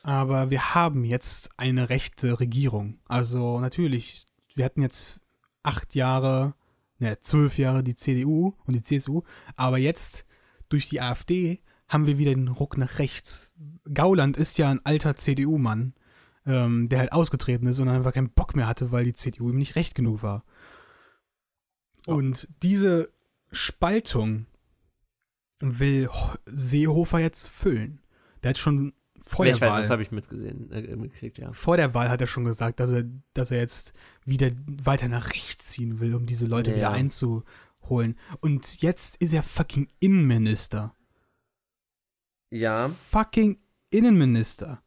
aber wir haben jetzt eine rechte Regierung. Also natürlich, wir hatten jetzt acht Jahre, ne, zwölf Jahre die CDU und die CSU, aber jetzt durch die AfD haben wir wieder den Ruck nach rechts. Gauland ist ja ein alter CDU-Mann, ähm, der halt ausgetreten ist und einfach keinen Bock mehr hatte, weil die CDU ihm nicht recht genug war. Und diese Spaltung will Ho- Seehofer jetzt füllen. Der hat schon vor ich der weiß, Wahl das habe ich mitgesehen, äh, mitgekriegt, ja. vor der Wahl hat er schon gesagt, dass er, dass er jetzt wieder weiter nach rechts ziehen will, um diese Leute Ja, wieder ja. einzuholen. Und jetzt ist er fucking Innenminister. Ja, Fucking Innenminister.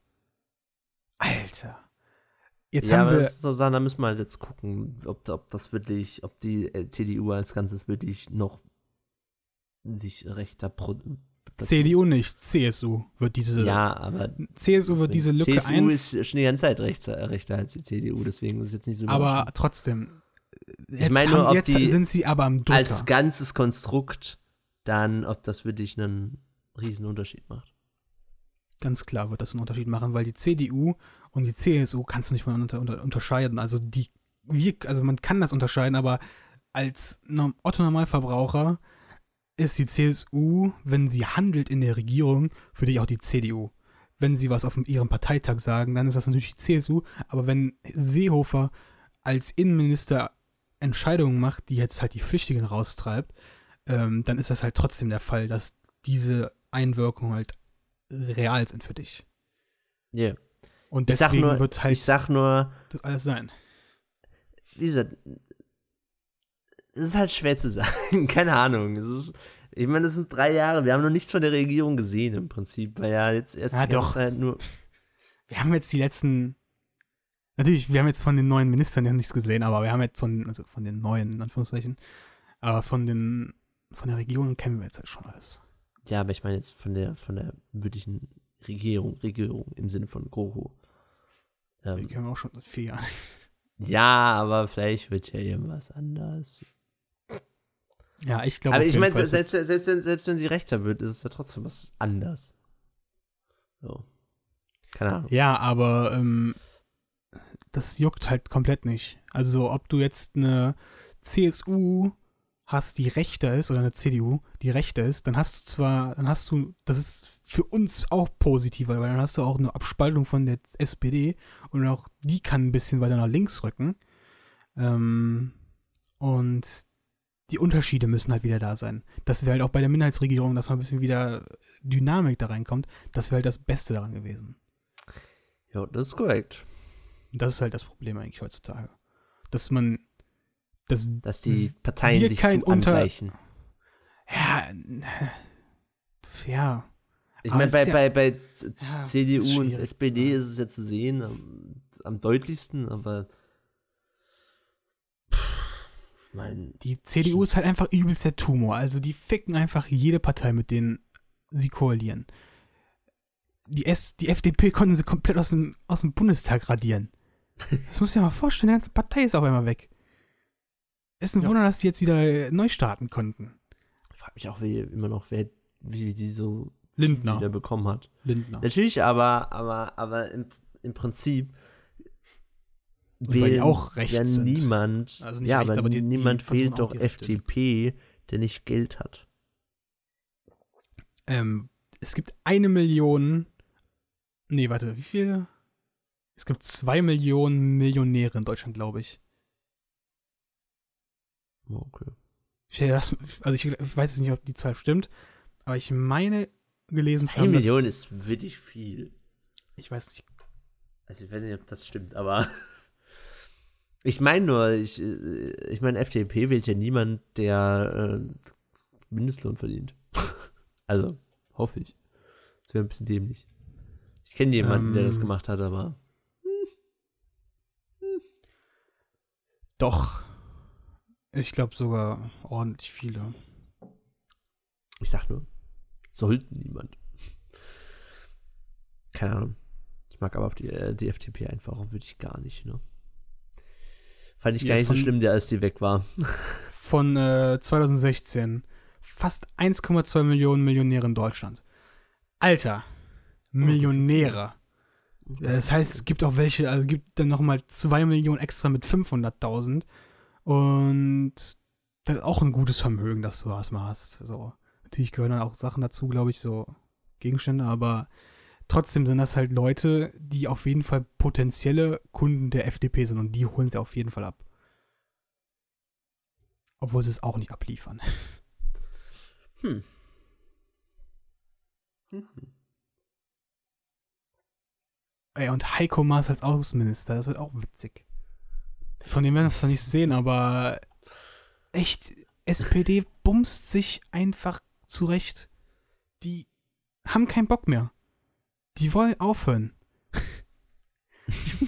Alter. Jetzt ja haben wir. so Sachen, da müssen wir halt jetzt gucken, ob, ob das wirklich, ob die äh, CDU als Ganzes wirklich noch sich rechter CDU nicht, CSU wird diese. Ja, aber CSU wird diese Lücke CSU ein. ist schon die ganze Zeit rechter, rechter als die CDU, deswegen ist es jetzt nicht so aber trotzdem. Jetzt, meine nur, haben, ob jetzt die sind sie aber am Drücker. als ganzes Konstrukt dann, ob das wirklich einen riesen Unterschied macht. Ganz klar wird das einen Unterschied machen, weil die CDU und die CSU kannst du nicht voneinander unter unterscheiden. Also die, wir, also man kann das unterscheiden, aber als no- Otto-Normalverbraucher ist die CSU, wenn sie handelt in der Regierung, für dich auch die CDU. Wenn sie was auf ihrem Parteitag sagen, dann ist das natürlich die CSU. Aber wenn Seehofer als Innenminister Entscheidungen macht, die jetzt halt die Flüchtigen raustreibt, ähm, dann ist das halt trotzdem der Fall, dass diese Einwirkungen halt real sind für dich. Yeah. Und deswegen nur, wird halt ich sag nur, das alles sein. wie gesagt, es ist halt schwer zu sagen. Keine Ahnung. Es ist, ich meine, es sind drei Jahre. Wir haben noch nichts von der Regierung gesehen im Prinzip, weil ja jetzt erst Ja, doch. Zeit nur. Wir haben jetzt die letzten. Natürlich, wir haben jetzt von den neuen Ministern ja nichts gesehen, aber wir haben jetzt von, also von den neuen, in Anführungszeichen, aber von den, von der Regierung kennen wir jetzt halt schon alles. Ja, aber ich meine jetzt von der von der wirklichen Regierung, Regierung im Sinne von GroKo. Die Ähm, kennen wir auch schon seit vier Jahren. ja, aber vielleicht wird ja irgendwas anders. Ja, ich glaube. aber ich meine, selbst, selbst, wenn, selbst wenn sie rechter wird, ist es ja trotzdem was anders. So. Keine Ahnung. Ja, aber ähm, das juckt halt komplett nicht. Also, ob du jetzt eine CSU hast, die rechter ist, oder eine CDU, die rechter ist, dann hast du zwar, dann hast du, das ist für uns auch positiver, weil dann hast du auch eine Abspaltung von der SPD und auch die kann ein bisschen weiter nach links rücken. Ähm, und die Unterschiede müssen halt wieder da sein. Dass wir halt auch bei der Minderheitsregierung, dass mal ein bisschen wieder Dynamik da reinkommt, das wäre halt das Beste daran gewesen. Ja, das ist korrekt. Das ist halt das Problem eigentlich heutzutage. Dass man, dass, Dass die Parteien sich kein zu Unter- angleichen. ja, ja, Ich meine, bei, ja- bei, bei Ja, CDU und SPD ist es ja zu sehen, am, am deutlichsten, aber pff, mein, die CDU ist halt einfach übelst der Tumor. Also die ficken einfach jede Partei, mit denen sie koalieren. Die, S, die FDP konnten sie komplett aus dem, aus dem Bundestag radieren. Das muss ich dir mal vorstellen, die ganze Partei ist auf einmal weg. Ist ein Ja. Wunder, dass die jetzt wieder äh, neu starten konnten. ich frage mich auch wie, immer noch, wer, wie die so Lindner. wieder bekommen hat. Lindner. Natürlich, aber, aber, aber im, im Prinzip die wählt auch rechts ja sind. niemand, Also nicht ja, rechts, aber, aber die- die niemand versuchen wählt doch die. FDP, der nicht Geld hat. Ähm, es gibt eine Million. Nee, warte, wie viele? Es gibt zwei Millionen Millionäre in Deutschland, glaube ich. Oh, Okay. Ich, das, also ich, ich weiß jetzt nicht, ob die Zahl stimmt, aber ich meine gelesen zu Eine haben, dass, Million ist wirklich viel. ich weiß nicht, Also ich weiß nicht, ob das stimmt, aber ich meine nur, ich, äh, ich meine, FDP wählt ja niemand, der äh, Mindestlohn verdient. also, hoffe ich. Das wäre ein bisschen dämlich. Ich kenne jemanden, der das Ähm. gemacht hat, aber doch. Ich glaube sogar ordentlich viele. ich sag nur, sollten niemand. Keine Ahnung. Ich mag aber auf die, äh, die FDP einfach auch wirklich gar nicht, ne? Fand ich Ja, gar nicht so von- schlimm, der, als die weg war. Von äh, 2016 fast 1,2 Millionen Millionäre in Deutschland. Alter, Millionäre. Das heißt, es gibt auch welche, also es gibt dann nochmal 2 Millionen extra mit 500.000. Und das ist auch ein gutes Vermögen, dass du was mal hast. So. Natürlich gehören dann auch Sachen dazu, glaube ich, so Gegenstände, aber trotzdem sind das halt Leute, die auf jeden Fall potenzielle Kunden der FDP sind und die holen sie auf jeden Fall ab. Obwohl sie es auch nicht abliefern. Hm. Ey, und Heiko Maas als Außenminister, das wird auch witzig. Von dem werden wir es zwar nicht sehen, aber echt, SPD bumst sich einfach zurecht. Die haben keinen Bock mehr. Die wollen aufhören.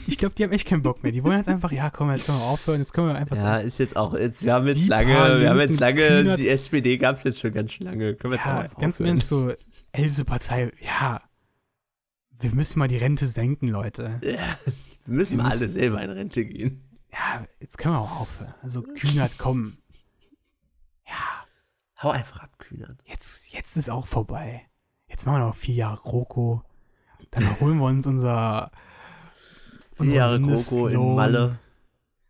ich glaube, die haben echt keinen Bock mehr. Die wollen jetzt einfach, ja, komm, jetzt können wir aufhören, jetzt können wir einfach Ja, zuerst- ist jetzt auch, jetzt, wir haben jetzt lange, wir haben jetzt lange, Kühnert- die SPD gab es jetzt schon ganz schön lange. Können wir jetzt ja, auch ganz im? Ernst, so, Else-Partei, ja, wir müssen mal die Rente senken, Leute. Ja, wir müssen Wir mal müssen- alle selber in Rente gehen. Ja, jetzt können wir auch aufhören. Also, Kühnert, komm. Ja, Hau einfach ab, Kühnern. jetzt, jetzt ist auch vorbei. Jetzt machen wir noch vier Jahre GroKo. Dann holen wir uns unser. Vier Jahre Kroko in. Malle.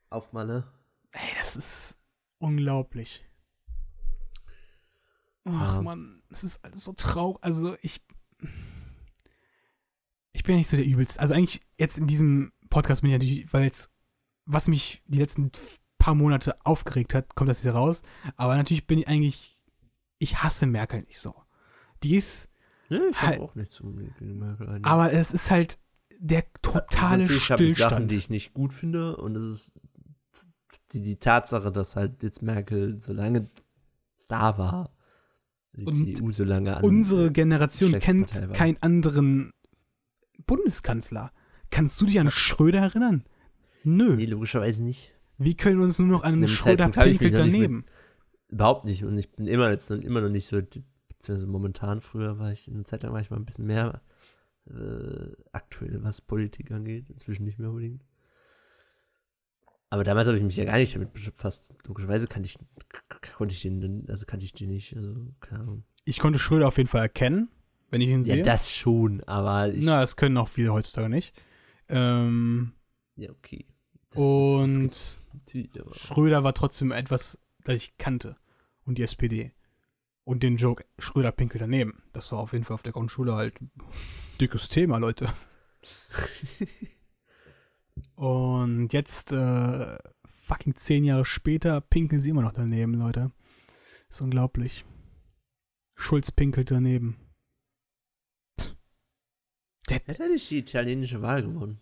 Auf Malle. Ey, das ist. unglaublich. Ach Ja. man, es ist alles so traurig. Also ich. Ich bin ja nicht so der Übelste. Also eigentlich jetzt in diesem Podcast bin ich natürlich, weil jetzt, was mich die letzten paar Monate aufgeregt hat, kommt das hier raus. Aber natürlich bin ich eigentlich. Ich hasse Merkel nicht so. Die ist. Ne, ich Halt. habe auch nichts gegen Merkel. eigentlich. Aber es ist halt der totale Natürlich habe ich Sachen, Stillstand. die ich nicht gut finde und es ist die, die Tatsache, dass halt jetzt Merkel so lange da war, die Und CDU so lange an Unsere Generation kennt keinen anderen Bundeskanzler. Kannst du dich an Schröder erinnern? Nö. Nee, logischerweise nicht. Wir können uns nur noch an einem Schröder pinkelt nicht mit- daneben. Überhaupt nicht. Und ich bin immer jetzt noch- immer noch nicht so, beziehungsweise momentan früher war ich, eine Zeit lang war ich mal ein bisschen mehr äh, aktuell, was Politik angeht. Inzwischen nicht mehr unbedingt. Aber damals habe ich mich ja gar nicht damit befasst. Logischerweise kannte ich, konnte ich den, also kannte ich den nicht. Also, keine Ahnung. Ich konnte Schröder auf jeden Fall erkennen, wenn ich ihn Ja, sehe. das schon, aber ich. Na, das können auch viele heutzutage nicht. Ähm, ja, okay. Das und Schröder war trotzdem etwas, das ich kannte. Und die SPD. Und den Joke Schröder pinkelt daneben. Das war auf jeden Fall auf der Grundschule halt dickes Thema, Leute. Und jetzt, äh, fucking zehn Jahre später, pinkeln sie immer noch daneben, Leute. ist unglaublich. Schulz pinkelt daneben. Hätte er nicht die italienische Wahl gewonnen?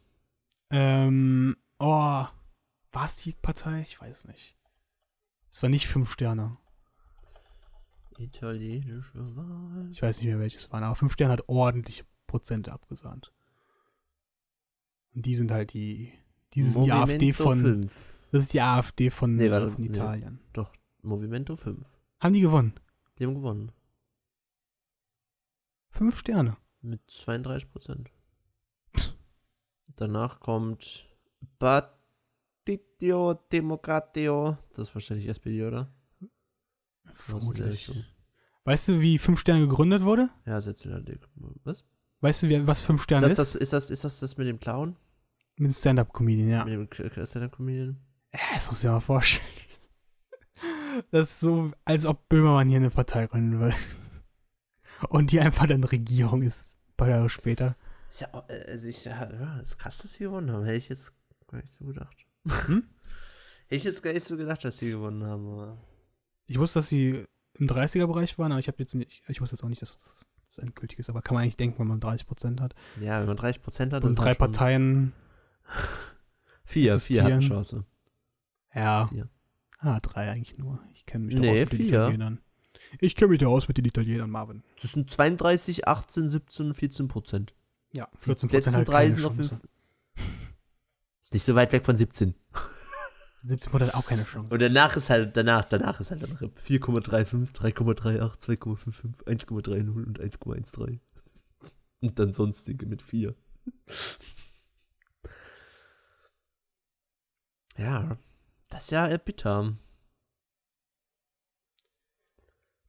Ähm, oh, war es die Partei? Ich weiß nicht. Es war nicht fünf Sterne. Italienische Wahl. Ich weiß nicht mehr, welches waren, aber fünf Sterne hat ordentliche Prozente abgesandt. Und die sind halt die, die sind die AfD von, 5. das ist die AfD von, Nee, warte, von nee. Italien. Doch, Movimento 5. Haben die gewonnen? Die haben gewonnen. Fünf Sterne. Mit 32 Prozent. Danach kommt Partito Democratio. Das ist wahrscheinlich SPD, oder? Vermutlich. Weißt du, wie fünf Sterne gegründet wurde? Ja, wieder Was? Weißt du, wie, was fünf Ist Sterne das, ist? das, ist, das, ist das das mit dem Clown? Mit Stand-Up-Comedian, ja. Mit dem Stand-Up-Comedian? Ja, Das muss ich mir mal vorstellen. Das ist so, als ob Böhmermann hier eine Partei gründen will. Und die einfach dann Regierung ist, ein paar Jahre später. Ist ja, äh, also ich, ja, ja, ist krass, dass sie gewonnen haben. Hätte ich jetzt gar nicht so gedacht. Hm? Hätte ich jetzt gar nicht so gedacht, dass sie gewonnen haben. Aber Ich wusste, dass sie im 30er-Bereich waren, aber ich habe jetzt nicht, ich wusste jetzt auch nicht, dass das, das endgültig ist. Aber kann man eigentlich denken, wenn man 30 Prozent hat. ja, wenn man 30 Prozent hat, Und ist drei Parteien, Vier, vier existieren. Chance. ja. Vier. Ah, drei eigentlich nur. Ich kenne mich da Nee, aus mit den vier. Italienern. Ich kenne mich da aus mit den Italienern, Marvin. Das sind 32, 18, 17, 14 Prozent. Ja, Die 14 letzten Prozent halt drei sind Chance. fünf. Ist nicht so weit weg von 17. 17 Prozent auch keine Chance. Und danach ist halt, danach, danach ist halt dann RIP. 4,35, 3,38, 2,55, 1,30 und 1,13. Und dann sonstige mit 4. Ja, das ist ja bitter.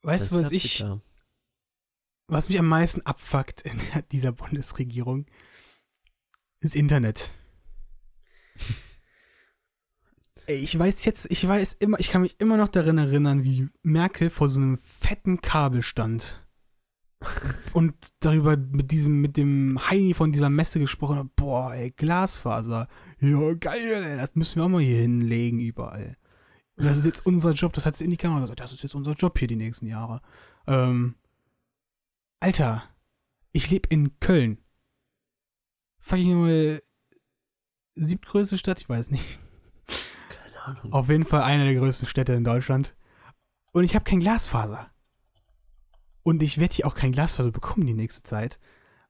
weißt du, was ist ich, bitter. was mich am meisten abfuckt in dieser Bundesregierung? Das Internet. Ich weiß jetzt, ich weiß immer, ich kann mich immer noch daran erinnern, wie Merkel vor so einem fetten Kabel stand und darüber mit diesem, mit dem Heini von dieser Messe gesprochen hat. Boah, ey, Glasfaser. Ja, geil, ey, das müssen wir auch mal hier hinlegen überall. Und das ist jetzt unser Job, das hat sie in die Kamera gesagt, das ist jetzt unser Job hier die nächsten Jahre. Ähm, Alter, ich lebe in Köln. Fucking siebtgrößte Stadt, ich weiß nicht. Keine Ahnung. Auf jeden Fall eine der größten Städte in Deutschland. Und ich habe kein Glasfaser. Und ich werde hier auch kein Glasfaser bekommen die nächste Zeit,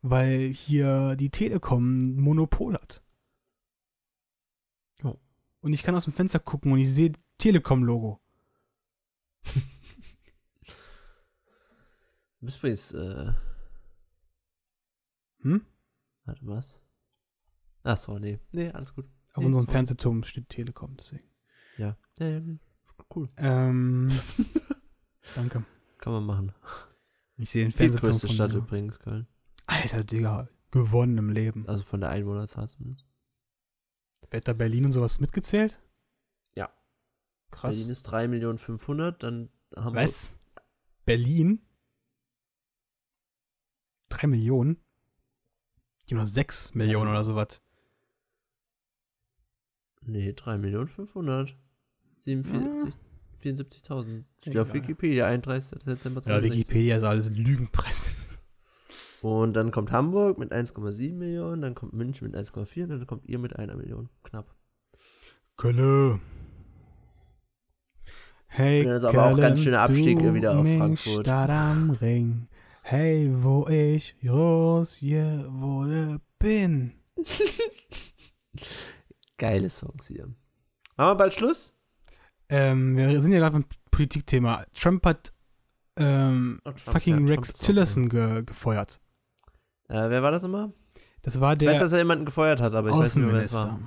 weil hier die Telekom Monopol hat. Oh. Und ich kann aus dem Fenster gucken und ich sehe Telekom-Logo. Du bist übrigens, äh, Hm? warte, was? Achso, nee. Nee, alles gut. Auf Nee, unserem sorry. Fernsehturm steht Telekom, deswegen. Ja. Ja, ja, cool. Ähm, danke. Kann man machen. Ich sehe den Fernsehturm Viertgrößte von Stadt mir. übrigens, Köln. Alter, Digga, gewonnen im Leben. Also von der Einwohnerzahl zumindest. Wird da Berlin und sowas mitgezählt? Krass. Berlin ist 3.500.000, dann haben wir. Was? Berlin? Drei Millionen? Die haben noch sechs Millionen oder sowas. Nee, 3.500.000. 47, 74.000. Steht auf. Wikipedia, 31. Dezember Ja, 2016. Wikipedia ist alles Lügenpresse. Und dann kommt Hamburg mit 1,7 Millionen, dann kommt München mit 1,4 und dann kommt ihr mit einer Million. Knapp. Kölle. Hey, Ja, das ist aber auch Kölle, ganz schöner Abstieg du wieder auf Frankfurt. Stadt am Ring. Hey, wo ich groß wurde bin. Geile Songs hier. Machen wir bald Schluss? Ähm, wir sind ja gerade beim Politikthema. Trump hat ähm, Oh, Trump, fucking ja, Rex Tillerson ge gefeuert. Äh, wer war das immer? Das war Ich weiß, der dass er jemanden gefeuert hat, aber ich weiß nicht mehr, wer es Außenminister.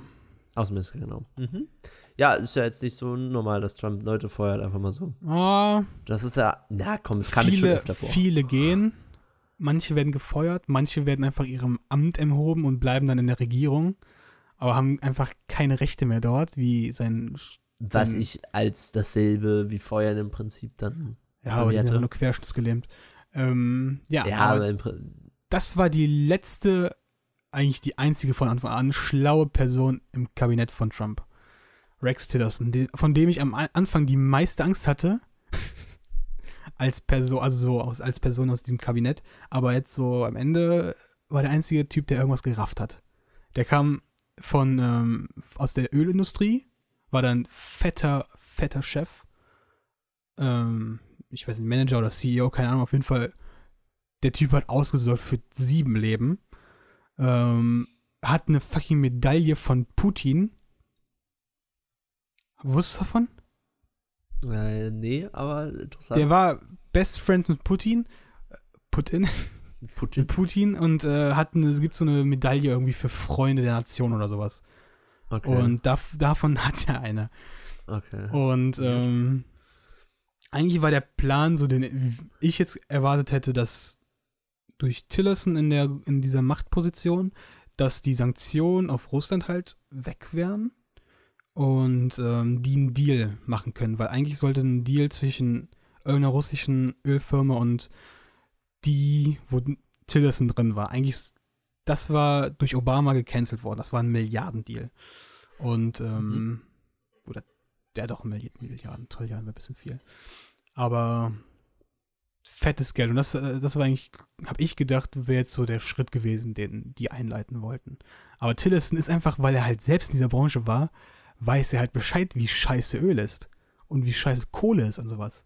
war. Außenminister, genau. Mhm. Ja, ist ja jetzt nicht so normal, dass Trump Leute feuert, einfach mal so. Oh, Das ist ja, na komm, es kam schon viele, öfter vor. viele gehen. Manche werden gefeuert, manche werden einfach ihrem Amt enthoben und bleiben dann in der Regierung, aber haben einfach keine Rechte mehr dort, wie sein. Was sein- ich als dasselbe wie Feuern im Prinzip dann. Ja, aber die sind nur querschnittsgelähmt. Ähm, ja, Ja, aber aber das war die letzte, eigentlich die einzige von Anfang an schlaue Person im Kabinett von Trump. Rex Tillerson, von dem ich am Anfang die meiste Angst hatte. als Person, also so aus, als Person aus diesem Kabinett. Aber jetzt so am Ende war der einzige Typ, der irgendwas gerafft hat. Der kam von ähm, aus der Ölindustrie, war dann fetter, fetter Chef. Ähm, ich weiß nicht, Manager oder CEO, keine Ahnung, auf jeden Fall. Der Typ hat ausgesorgt für sieben Leben. Ähm, hat eine fucking Medaille von Putin. Wusstest du davon? äh, nee, aber interessant. Der war Best Friend mit Putin. Putin. Putin. Putin und äh, hat eine, es gibt so eine Medaille irgendwie für Freunde der Nation oder sowas. Okay. Und dav davon hat er eine. okay. Und ähm, eigentlich war der Plan so, den ich jetzt erwartet hätte, dass durch Tillerson in, der, in dieser Machtposition, dass die Sanktionen auf Russland halt weg wären und ähm, die einen Deal machen können, weil eigentlich sollte ein Deal zwischen irgendeiner russischen Ölfirma und die, wo Tillerson drin war, eigentlich, das war durch Obama gecancelt worden, das war ein Milliardendeal. Und, ähm, oder der doch Milliarden, Milliarden, Trilliarden wäre ein bisschen viel. Aber fettes Geld. Und das, äh, das war eigentlich, habe ich gedacht, wäre jetzt so der Schritt gewesen, den die einleiten wollten. Aber Tillerson ist einfach, weil er halt selbst in dieser Branche war, weiß er halt Bescheid, wie scheiße Öl ist. Und wie scheiße Kohle ist und sowas.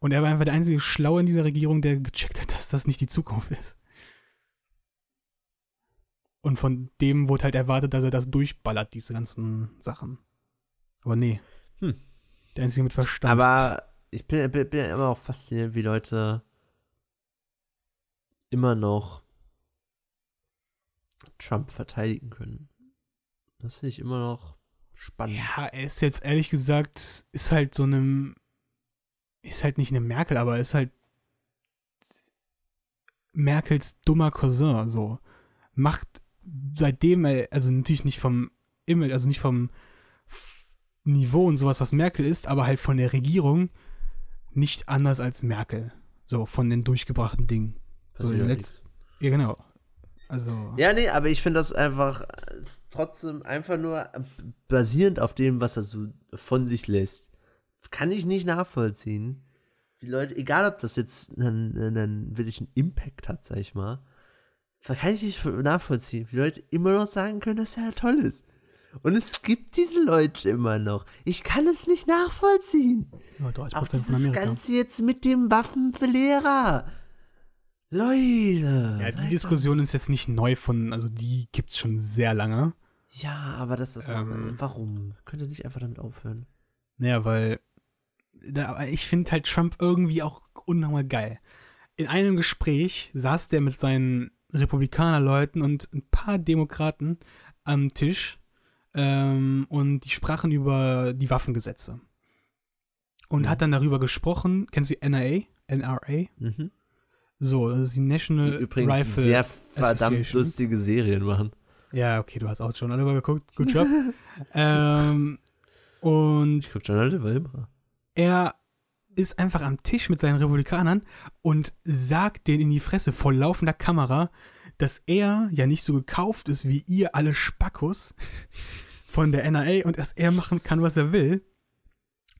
Und er war einfach der einzige Schlaue in dieser Regierung, der gecheckt hat, dass das nicht die Zukunft ist. Und von dem wurde halt erwartet, dass er das durchballert, diese ganzen Sachen. Aber nee. Hm. Der einzige mit Verstand. Aber ich bin, bin, bin immer auch fasziniert, wie Leute immer noch Trump verteidigen können. Das finde ich immer noch spannend. Ja, er ist jetzt ehrlich gesagt, ist halt so einem, ist halt nicht eine Merkel, aber ist halt Merkels dummer Cousin, so. Macht seitdem er, also natürlich nicht vom Image, also nicht vom Niveau und sowas, was Merkel ist, aber halt von der Regierung nicht anders als Merkel. So, von den durchgebrachten Dingen. So, in den Passiert letzten, ja, genau. Also, Ja, nee, aber ich finde das einfach äh, trotzdem einfach nur basierend auf dem, was er so von sich lässt. Kann ich nicht nachvollziehen. Die Leute, egal ob das jetzt einen, einen wirklichen Impact hat, sag ich mal, kann ich nicht nachvollziehen, wie Leute immer noch sagen können, dass er toll ist. Und es gibt diese Leute immer noch. Ich kann es nicht nachvollziehen. ja, 30% Auch von dieses Amerika. Ganze jetzt mit dem Waffenverlehrer. Leute. Ja, die Diskussion ist jetzt nicht neu von, also die gibt's schon sehr lange. Ja, aber das ist Ähm. Warum? Könnt ihr nicht einfach damit aufhören? Naja, weil da, ich finde halt Trump irgendwie auch unnormal geil. In einem Gespräch saß der mit seinen Republikanerleuten und ein paar Demokraten am Tisch ähm, und die sprachen über die Waffengesetze. Und Mhm. hat dann darüber gesprochen, kennst du die NRA? NRA? Mhm. So, das ist die Die National übrigens Rifle. sehr verdammt lustige Serien machen. Ja, okay, du hast auch schon darüber geguckt. Good job. ähm, Und Ich glaube, John Oliver immer. Er ist einfach am Tisch mit seinen Republikanern und sagt denen in die Fresse vor laufender Kamera, dass er ja nicht so gekauft ist wie ihr alle Spackos von der NRA und dass er machen kann, was er will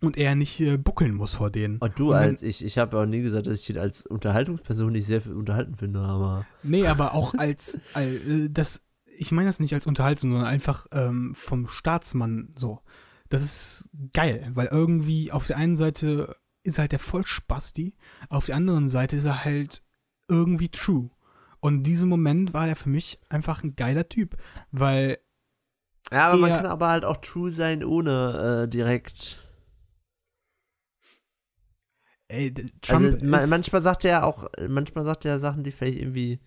und er nicht äh, buckeln muss vor denen. Und du Und wenn- als, ich, ich habe ja auch nie gesagt, dass ich ihn als Unterhaltungsperson nicht sehr viel unterhalten finde, aber Nee, aber auch als, als äh, das, ich meine das nicht als Unterhaltung, sondern einfach ähm, vom Staatsmann so. Das ist geil, weil irgendwie auf der einen Seite ist er halt der Vollspasti, auf der anderen Seite ist er halt irgendwie true. Und in diesem Moment war er für mich einfach ein geiler Typ, weil Ja, aber man kann aber halt auch true sein, ohne äh, direkt. ey, d- Trump also ma ist, manchmal sagt er auch, manchmal sagt er Sachen, die vielleicht irgendwie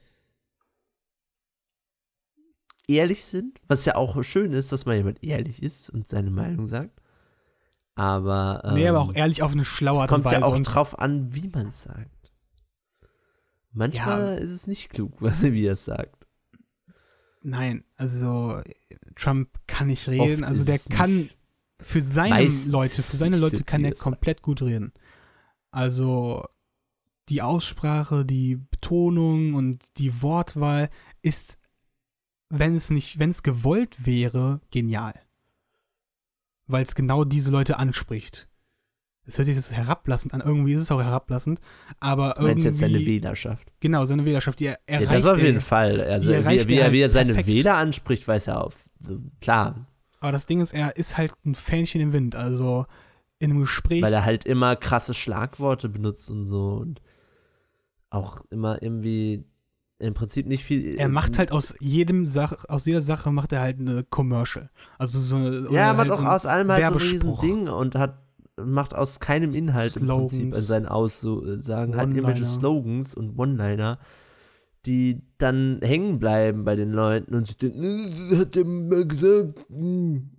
ehrlich sind, was ja auch schön ist, dass mal jemand ehrlich ist und seine Meinung sagt. Aber ähm, nee, aber auch ehrlich auf eine schlaue Art und kommt ja Weise. auch drauf an, wie man es sagt. Manchmal Ja. ist es nicht klug, was wie er es sagt. nein, also Trump kann nicht reden, Oft also der kann nicht- für seine Meistens Leute, für seine Leute kann er komplett gut reden. Also die Aussprache, die Betonung und die Wortwahl ist, wenn es nicht, wenn es gewollt wäre, genial. Weil es genau diese Leute anspricht. Es hört sich jetzt herablassend an, irgendwie ist es auch herablassend, aber Du meinst irgendwie, jetzt seine Wählerschaft. genau, seine Wählerschaft, die er Ja, erreicht das auf er- jeden Fall. Also, wie, erreicht wie, er er, wie er seine perfekt. Wähler anspricht, weiß er auf. Klar, Aber das Ding ist, er ist halt ein Fähnchen im Wind. Also in einem Gespräch. weil er halt immer krasse Schlagworte benutzt und so und auch immer irgendwie im Prinzip nicht viel. er macht halt aus jedem Sach, aus jeder Sache macht er halt eine Commercial. Also so eine- Ja, er macht halt auch so aus allem halt so ein. Riesending und hat macht aus keinem Inhalt im Prinzip Slogans. an seinen Aussagen, hat irgendwelche. Slogans und One-Liner, die dann hängen bleiben bei den Leuten und sie denken, "Äh, hat der mal gesagt. hm."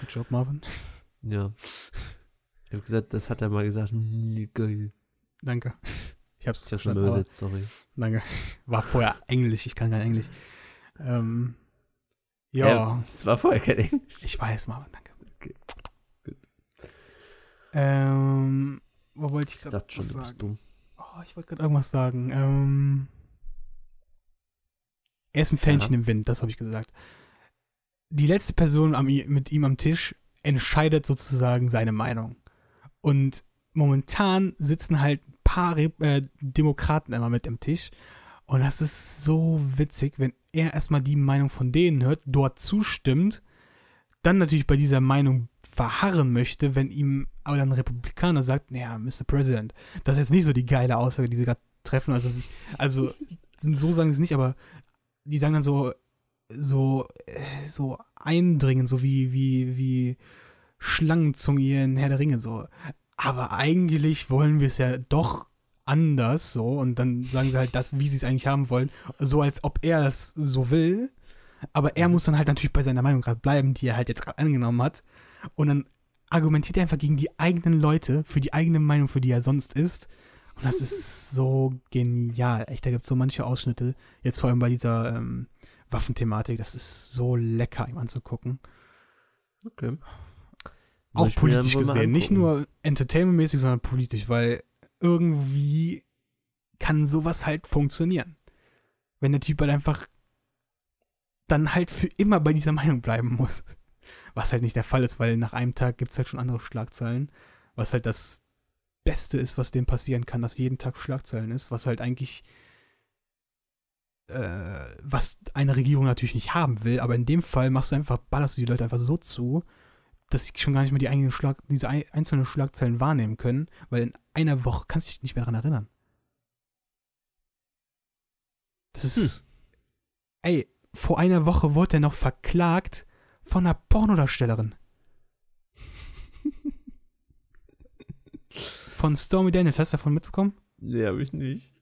Good job, Marvin. Ja. Ich habe gesagt, das hat er mal gesagt. Hm, Geil. Danke. Ich hab's Ich übersetzt, sorry. Danke. War vorher Englisch, ich kann kein Englisch. Ähm, ja, Es war vorher kein Englisch. ich weiß, Marvin, danke. Okay. Gut. Ähm, wo wollte ich gerade was du bist sagen? dumm. Oh, ich wollte gerade irgendwas sagen. Ähm, er ist ein Fähnchen im Wind, das habe ich gesagt. Die letzte Person am, mit ihm am Tisch entscheidet sozusagen seine Meinung. Und momentan sitzen halt paar äh, Demokraten immer mit am Tisch. Und das ist so witzig, wenn er erstmal die Meinung von denen hört, dort zustimmt, dann natürlich bei dieser Meinung verharren möchte, wenn ihm aber dann ein Republikaner sagt, naja, Mr. President, das ist jetzt nicht so die geile Aussage, die sie gerade treffen. Also, also so sagen sie es nicht, aber die sagen dann so, so, äh, so eindringen, so wie, wie, wie Schlangenzunge hier in Herr der Ringe, so. Aber eigentlich wollen wir es ja doch anders, so. Und dann sagen sie halt das, wie sie es eigentlich haben wollen, so als ob er es so will. Aber er muss dann halt natürlich bei seiner Meinung gerade bleiben, die er halt jetzt gerade angenommen hat. Und dann argumentiert er einfach gegen die eigenen Leute, für die eigene Meinung, für die er sonst ist. Und das ist so genial. Echt, da gibt es so manche Ausschnitte, jetzt vor allem bei dieser ähm, Waffenthematik, das ist so lecker, ihm anzugucken. Okay. Auch politisch gesehen. Nicht nur entertainmentmäßig, sondern politisch, weil irgendwie kann sowas halt funktionieren. Wenn der Typ halt einfach dann halt für immer bei dieser Meinung bleiben muss. Was halt nicht der Fall ist, weil nach einem Tag gibt es halt schon andere Schlagzeilen. Was halt das Beste ist, was dem passieren kann, dass jeden Tag Schlagzeilen ist, was halt eigentlich äh, was eine Regierung natürlich nicht haben will, aber in dem Fall machst du einfach, ballerst du die Leute einfach so zu, dass sie schon gar nicht mehr die Schlag, diese ein, einzelnen Schlagzeilen wahrnehmen können, weil in einer Woche kannst du dich nicht mehr daran erinnern. Das ist. Ey, vor einer Woche wurde er noch verklagt von einer Pornodarstellerin. von Stormy Daniels, hast du davon mitbekommen? Nee, hab ich nicht.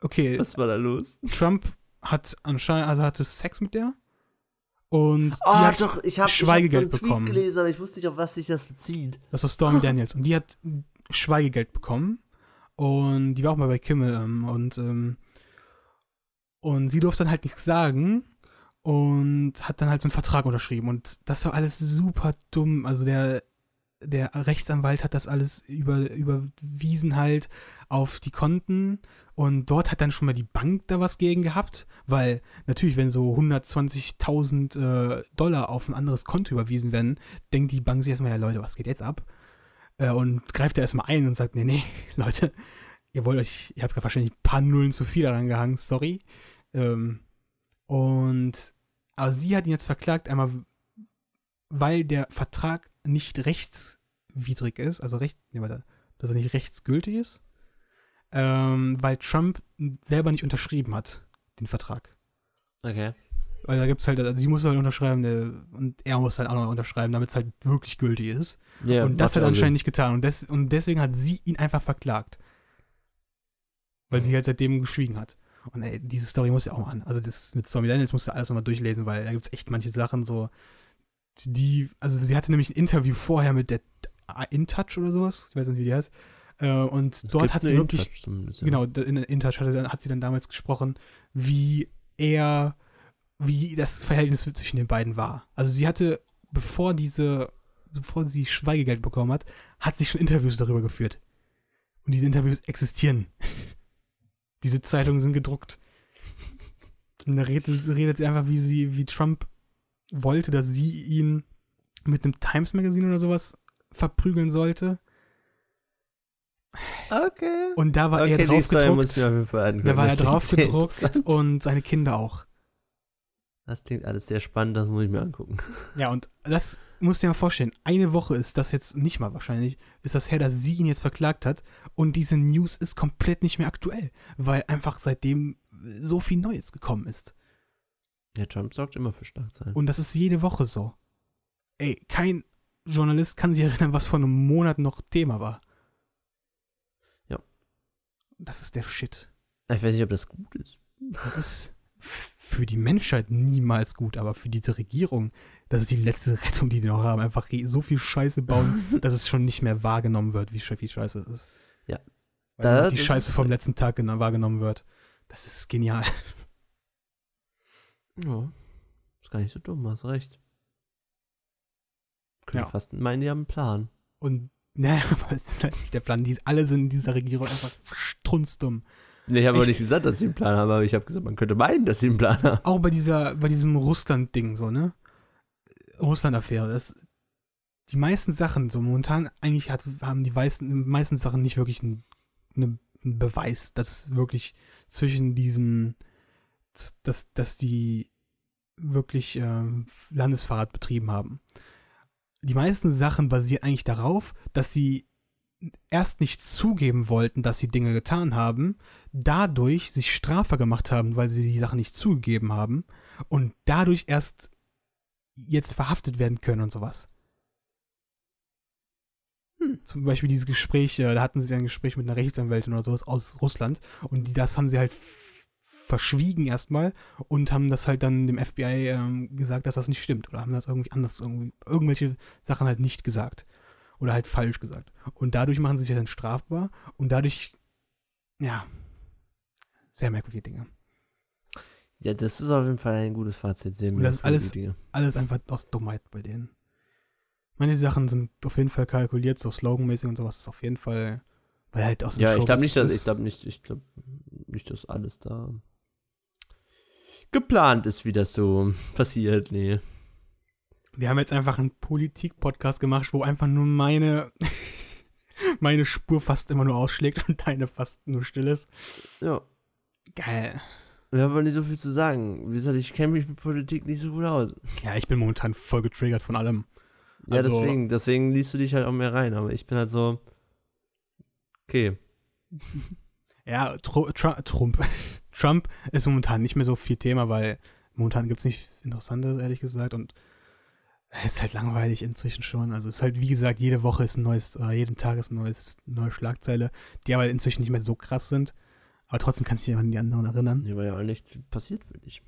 Okay, Was war da los? Trump hat anscheinend, also hatte Sex mit der. Und die Oh, hat, doch, ich habe Schweigegeld ich hab so einen bekommen. Tweet gelesen, aber ich wusste nicht, auf was sich das bezieht. das war Stormy Daniels. Und die hat Schweigegeld bekommen. Und die war auch mal bei Kimmel. Ähm, und, ähm, und sie durfte dann halt nichts sagen. und hat dann halt so einen Vertrag unterschrieben. Und das war alles super dumm. Also der, der Rechtsanwalt hat das alles über, überwiesen halt auf die Konten und dort hat dann schon mal die Bank da was gegen gehabt, weil natürlich, wenn so 120.000 äh, Dollar auf ein anderes Konto überwiesen werden, denkt die Bank sich erstmal, ja Leute, was geht jetzt ab? Äh, und greift da erstmal ein und sagt, nee, nee, Leute, ihr wollt euch, ihr habt wahrscheinlich ein paar Nullen zu viel daran gehangen, sorry. Ähm, und aber sie hat ihn jetzt verklagt, einmal weil der Vertrag nicht rechtswidrig ist, also recht, nee, warte, dass er nicht rechtsgültig ist, ähm, weil Trump selber nicht unterschrieben hat, den Vertrag. Okay. Weil da gibt es halt, also sie muss halt unterschreiben der, und er muss halt auch noch unterschreiben, damit es halt wirklich gültig ist. Yeah, und das hat er anscheinend nicht getan. Und, des, und deswegen hat sie ihn einfach verklagt. Weil sie halt seitdem geschwiegen hat. Und ey, diese Story muss ja auch mal an. Also das mit Stormy Daniels musst du alles nochmal durchlesen, weil da gibt es echt manche Sachen so, die, also sie hatte nämlich ein Interview vorher mit der InTouch oder sowas, ich weiß nicht, wie die heißt. Äh, und es dort hat sie wirklich, ja. genau, in InTouch hat, hat sie dann damals gesprochen, wie er, wie das Verhältnis zwischen den beiden war. Also sie hatte, bevor diese, bevor sie Schweigegeld bekommen hat, hat sie schon Interviews darüber geführt. Und diese Interviews existieren. Diese Zeitungen sind gedruckt. Und da redet, redet sie einfach, wie sie, wie Trump wollte, dass sie ihn mit einem Times Magazine oder sowas verprügeln sollte. Okay. Und da war okay, er drauf gedruckt. Da war er drauf gedruckt und seine Kinder auch. Das klingt alles sehr spannend, das muss ich mir angucken. Ja, und das musst du dir mal vorstellen. Eine Woche ist das jetzt nicht mal wahrscheinlich, ist das her, dass sie ihn jetzt verklagt hat. Und diese News ist komplett nicht mehr aktuell, weil einfach seitdem so viel Neues gekommen ist. Ja, Trump sorgt immer für Schlagzeilen. Und das ist jede Woche so. Ey, kein Journalist kann sich erinnern, was vor einem Monat noch Thema war. Das ist der Shit. Ich weiß nicht, ob das gut ist. Das ist für die Menschheit niemals gut, aber für diese Regierung, das ist die letzte Rettung, die die noch haben. Einfach so viel Scheiße bauen, dass es schon nicht mehr wahrgenommen wird, wie Scheiße es ist. Ja. Weil die Scheiße vom letzten Tag wahrgenommen wird. Das ist genial. Ja. Ist gar nicht so dumm, hast recht. Könnte ja. fast meinen, die haben einen Plan. Und, naja, aber es ist halt nicht der Plan. Die, alle sind in dieser Regierung einfach strunzdumm. Nee, ich habe aber nicht gesagt, dass sie einen Plan haben, aber ich habe gesagt, man könnte meinen, dass sie einen Plan haben. Auch bei dieser, bei diesem Russland-Ding so, ne? Russland-Affäre. Das, die meisten Sachen, so momentan eigentlich hat, haben die meisten, meisten Sachen nicht wirklich einen, einen Beweis, dass wirklich zwischen diesen, dass, dass die wirklich äh, Landesverrat betrieben haben. Die meisten Sachen basieren eigentlich darauf, dass sie erst nicht zugeben wollten, dass sie Dinge getan haben, dadurch sich strafbar gemacht haben, weil sie die Sachen nicht zugegeben haben und dadurch erst jetzt verhaftet werden können und sowas. Hm. Zum Beispiel dieses Gespräch, äh, da hatten sie ein Gespräch mit einer Rechtsanwältin oder sowas aus Russland und die, das haben sie halt verschwiegen erstmal und haben das halt dann dem FBI ähm, gesagt, dass das nicht stimmt oder haben das irgendwie anders, irgendwie, irgendwelche Sachen halt nicht gesagt oder halt falsch gesagt. Und dadurch machen sie sich dann strafbar und dadurch, ja, sehr merkwürdige Dinge. Ja, das ist auf jeden Fall ein gutes Fazit. Sehr und das ist alles, alles einfach aus Dummheit bei denen. Manche Sachen sind auf jeden Fall kalkuliert, so sloganmäßig und sowas ist auf jeden Fall, weil halt aus dem Ja, Show ich glaube nicht, dass, ich glaube nicht, ich glaube nicht, dass alles da geplant ist, wie das so passiert, nee. Wir haben jetzt einfach einen Politik-Podcast gemacht, wo einfach nur meine, meine Spur fast immer nur ausschlägt und deine fast nur still ist. Ja. Geil. Wir haben aber nicht so viel zu sagen. Wie gesagt, ich kenne mich mit Politik nicht so gut aus. Ja, ich bin momentan voll getriggert von allem. Ja, also, deswegen, deswegen liest du dich halt auch mehr rein. Aber ich bin halt so, okay. Ja, Tr Tr Trump. Trump ist momentan nicht mehr so viel Thema, weil momentan gibt es nicht Interessantes, ehrlich gesagt. Und es ist halt langweilig inzwischen schon. Also es ist halt, wie gesagt, jede Woche ist ein neues, oder jeden Tag ist ein neues, neue Schlagzeile, die aber inzwischen nicht mehr so krass sind. Aber trotzdem kannst du dich an die anderen erinnern. Ja, weil ja auch nichts passiert für dich.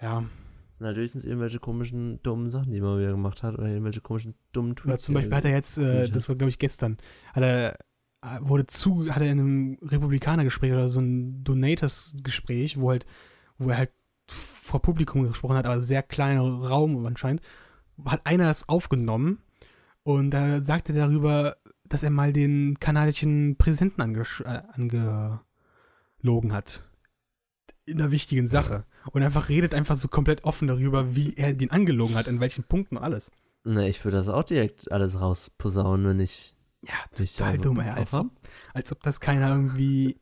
Ja. Das sind halt höchstens irgendwelche komischen, dummen Sachen, die man wieder gemacht hat, oder irgendwelche komischen, dummen Tweets. Oder zum Beispiel hat er jetzt, äh, das war glaube ich gestern, hat er, äh, wurde zu, hat er in einem Republikanergespräch oder so ein Donators-Gespräch, wo halt, wo er halt vor Publikum gesprochen hat, aber sehr kleiner Raum anscheinend, hat einer das aufgenommen und da sagte er darüber, dass er mal den kanadischen Präsidenten äh, angelogen hat. In einer wichtigen Sache. Und einfach redet einfach so komplett offen darüber, wie er den angelogen hat, in welchen Punkten und alles. Ne, ich würde das auch direkt alles rausposaunen, wenn ich. Ja, total dumm, ey. Als ob, als ob das keiner irgendwie.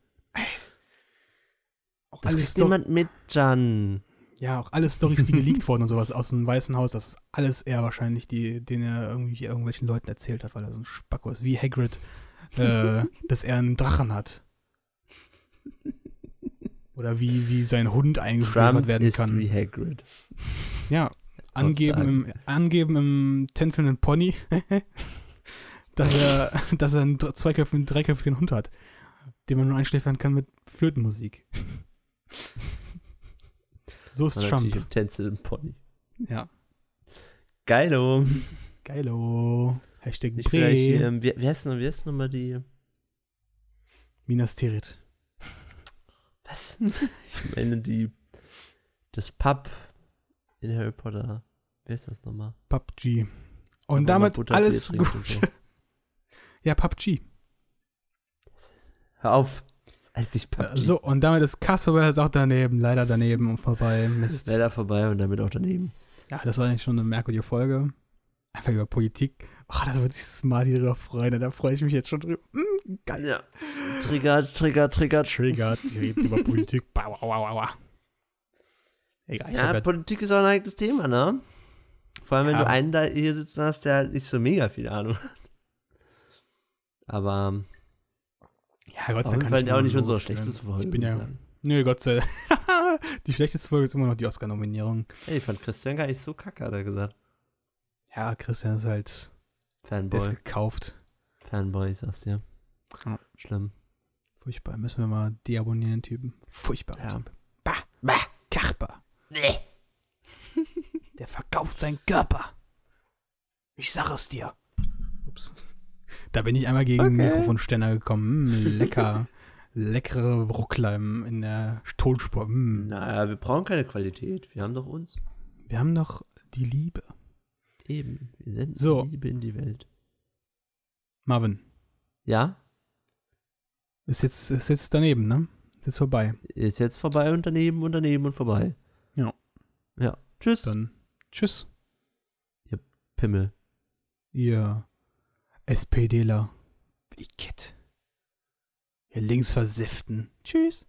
Auch Das alle kriegt Sto- niemand mit, Jan. Ja, auch alle Stories, die geleakt wurden und sowas aus dem Weißen Haus, das ist alles er wahrscheinlich, die, den er irgendwie irgendwelchen Leuten erzählt hat, weil er so ein Spacko ist. Wie Hagrid, äh, dass er einen Drachen hat. Oder wie, wie sein Hund Trump werden ist kann. wie Hagrid. Ja, angeben im, angeben im tänzelnden Pony, dass er, dass er einen zweiköpfigen, dreiköpfigen Hund hat, den man nur einschläfern kann mit Flötenmusik. So ist Trump. im Tänzel im Pony. Ja. Geilo. Geilo. Hashtag Ich Bre. ähm, wie, wie heißt wie heißt nochmal die. Minas Tirith. Was? ich meine die. Das Pub in Harry Potter. Wie heißt das nochmal? PUBG. Und damit alles trinkt gut. Ja, PUBG. Hör auf. Das heißt nicht PUBG. So, und damit ist ist auch daneben, leider daneben und vorbei. Mist. Leider vorbei und damit auch daneben. Ja, das war eigentlich schon eine merkwürdige Folge. Einfach über Politik. Ach, da wird sich Smarty drüber freuen. Da freue ich mich jetzt schon drüber. Mm, geil. Ja. Triggert, triggert, triggert. Triggert, sie redet über Politik. Bau, au, au, au. Egal, Ja, ja, Politik ist auch ein eigenes Thema, ne? Vor allem, wenn Ja. du einen da hier sitzen hast, der halt nicht so mega viel Ahnung hat. Aber ja, Gott sei Dank Fall auch nicht unsere loben. schlechteste Folge. Ich bin ja, sagen. nö, Gott sei Dank. die schlechteste Folge ist immer noch die Oscar-Nominierung. Ey, ich fand Christian gar nicht so kacke, hat er gesagt. Ja, Christian ist halt, der Fanboy. ist gekauft. Fanboy, ich sag's dir. Ja. Schlimm. Furchtbar. Müssen wir mal deabonnieren, Typen. Furchtbar. Ja. Typ. Bah, bah, Karper. Der verkauft seinen Körper. Ich sag es dir. Ups. Da bin ich einmal gegen den Okay. Mikrofonständer gekommen. Mm, lecker. Leckere Ruckler im- in der Tonspur. Mm. Naja, wir brauchen keine Qualität. Wir haben doch uns. Wir haben noch die Liebe. Eben. Wir senden So. Liebe in die Welt. Marvin, Ja? ist jetzt, ist jetzt daneben, ne? Ist jetzt vorbei. Ist jetzt vorbei und daneben und daneben und vorbei. Ja. Ja. Tschüss. Dann tschüss, Pimmel. ihr SPDler. Wie die Kid. Ihr Linksversifften. Tschüss.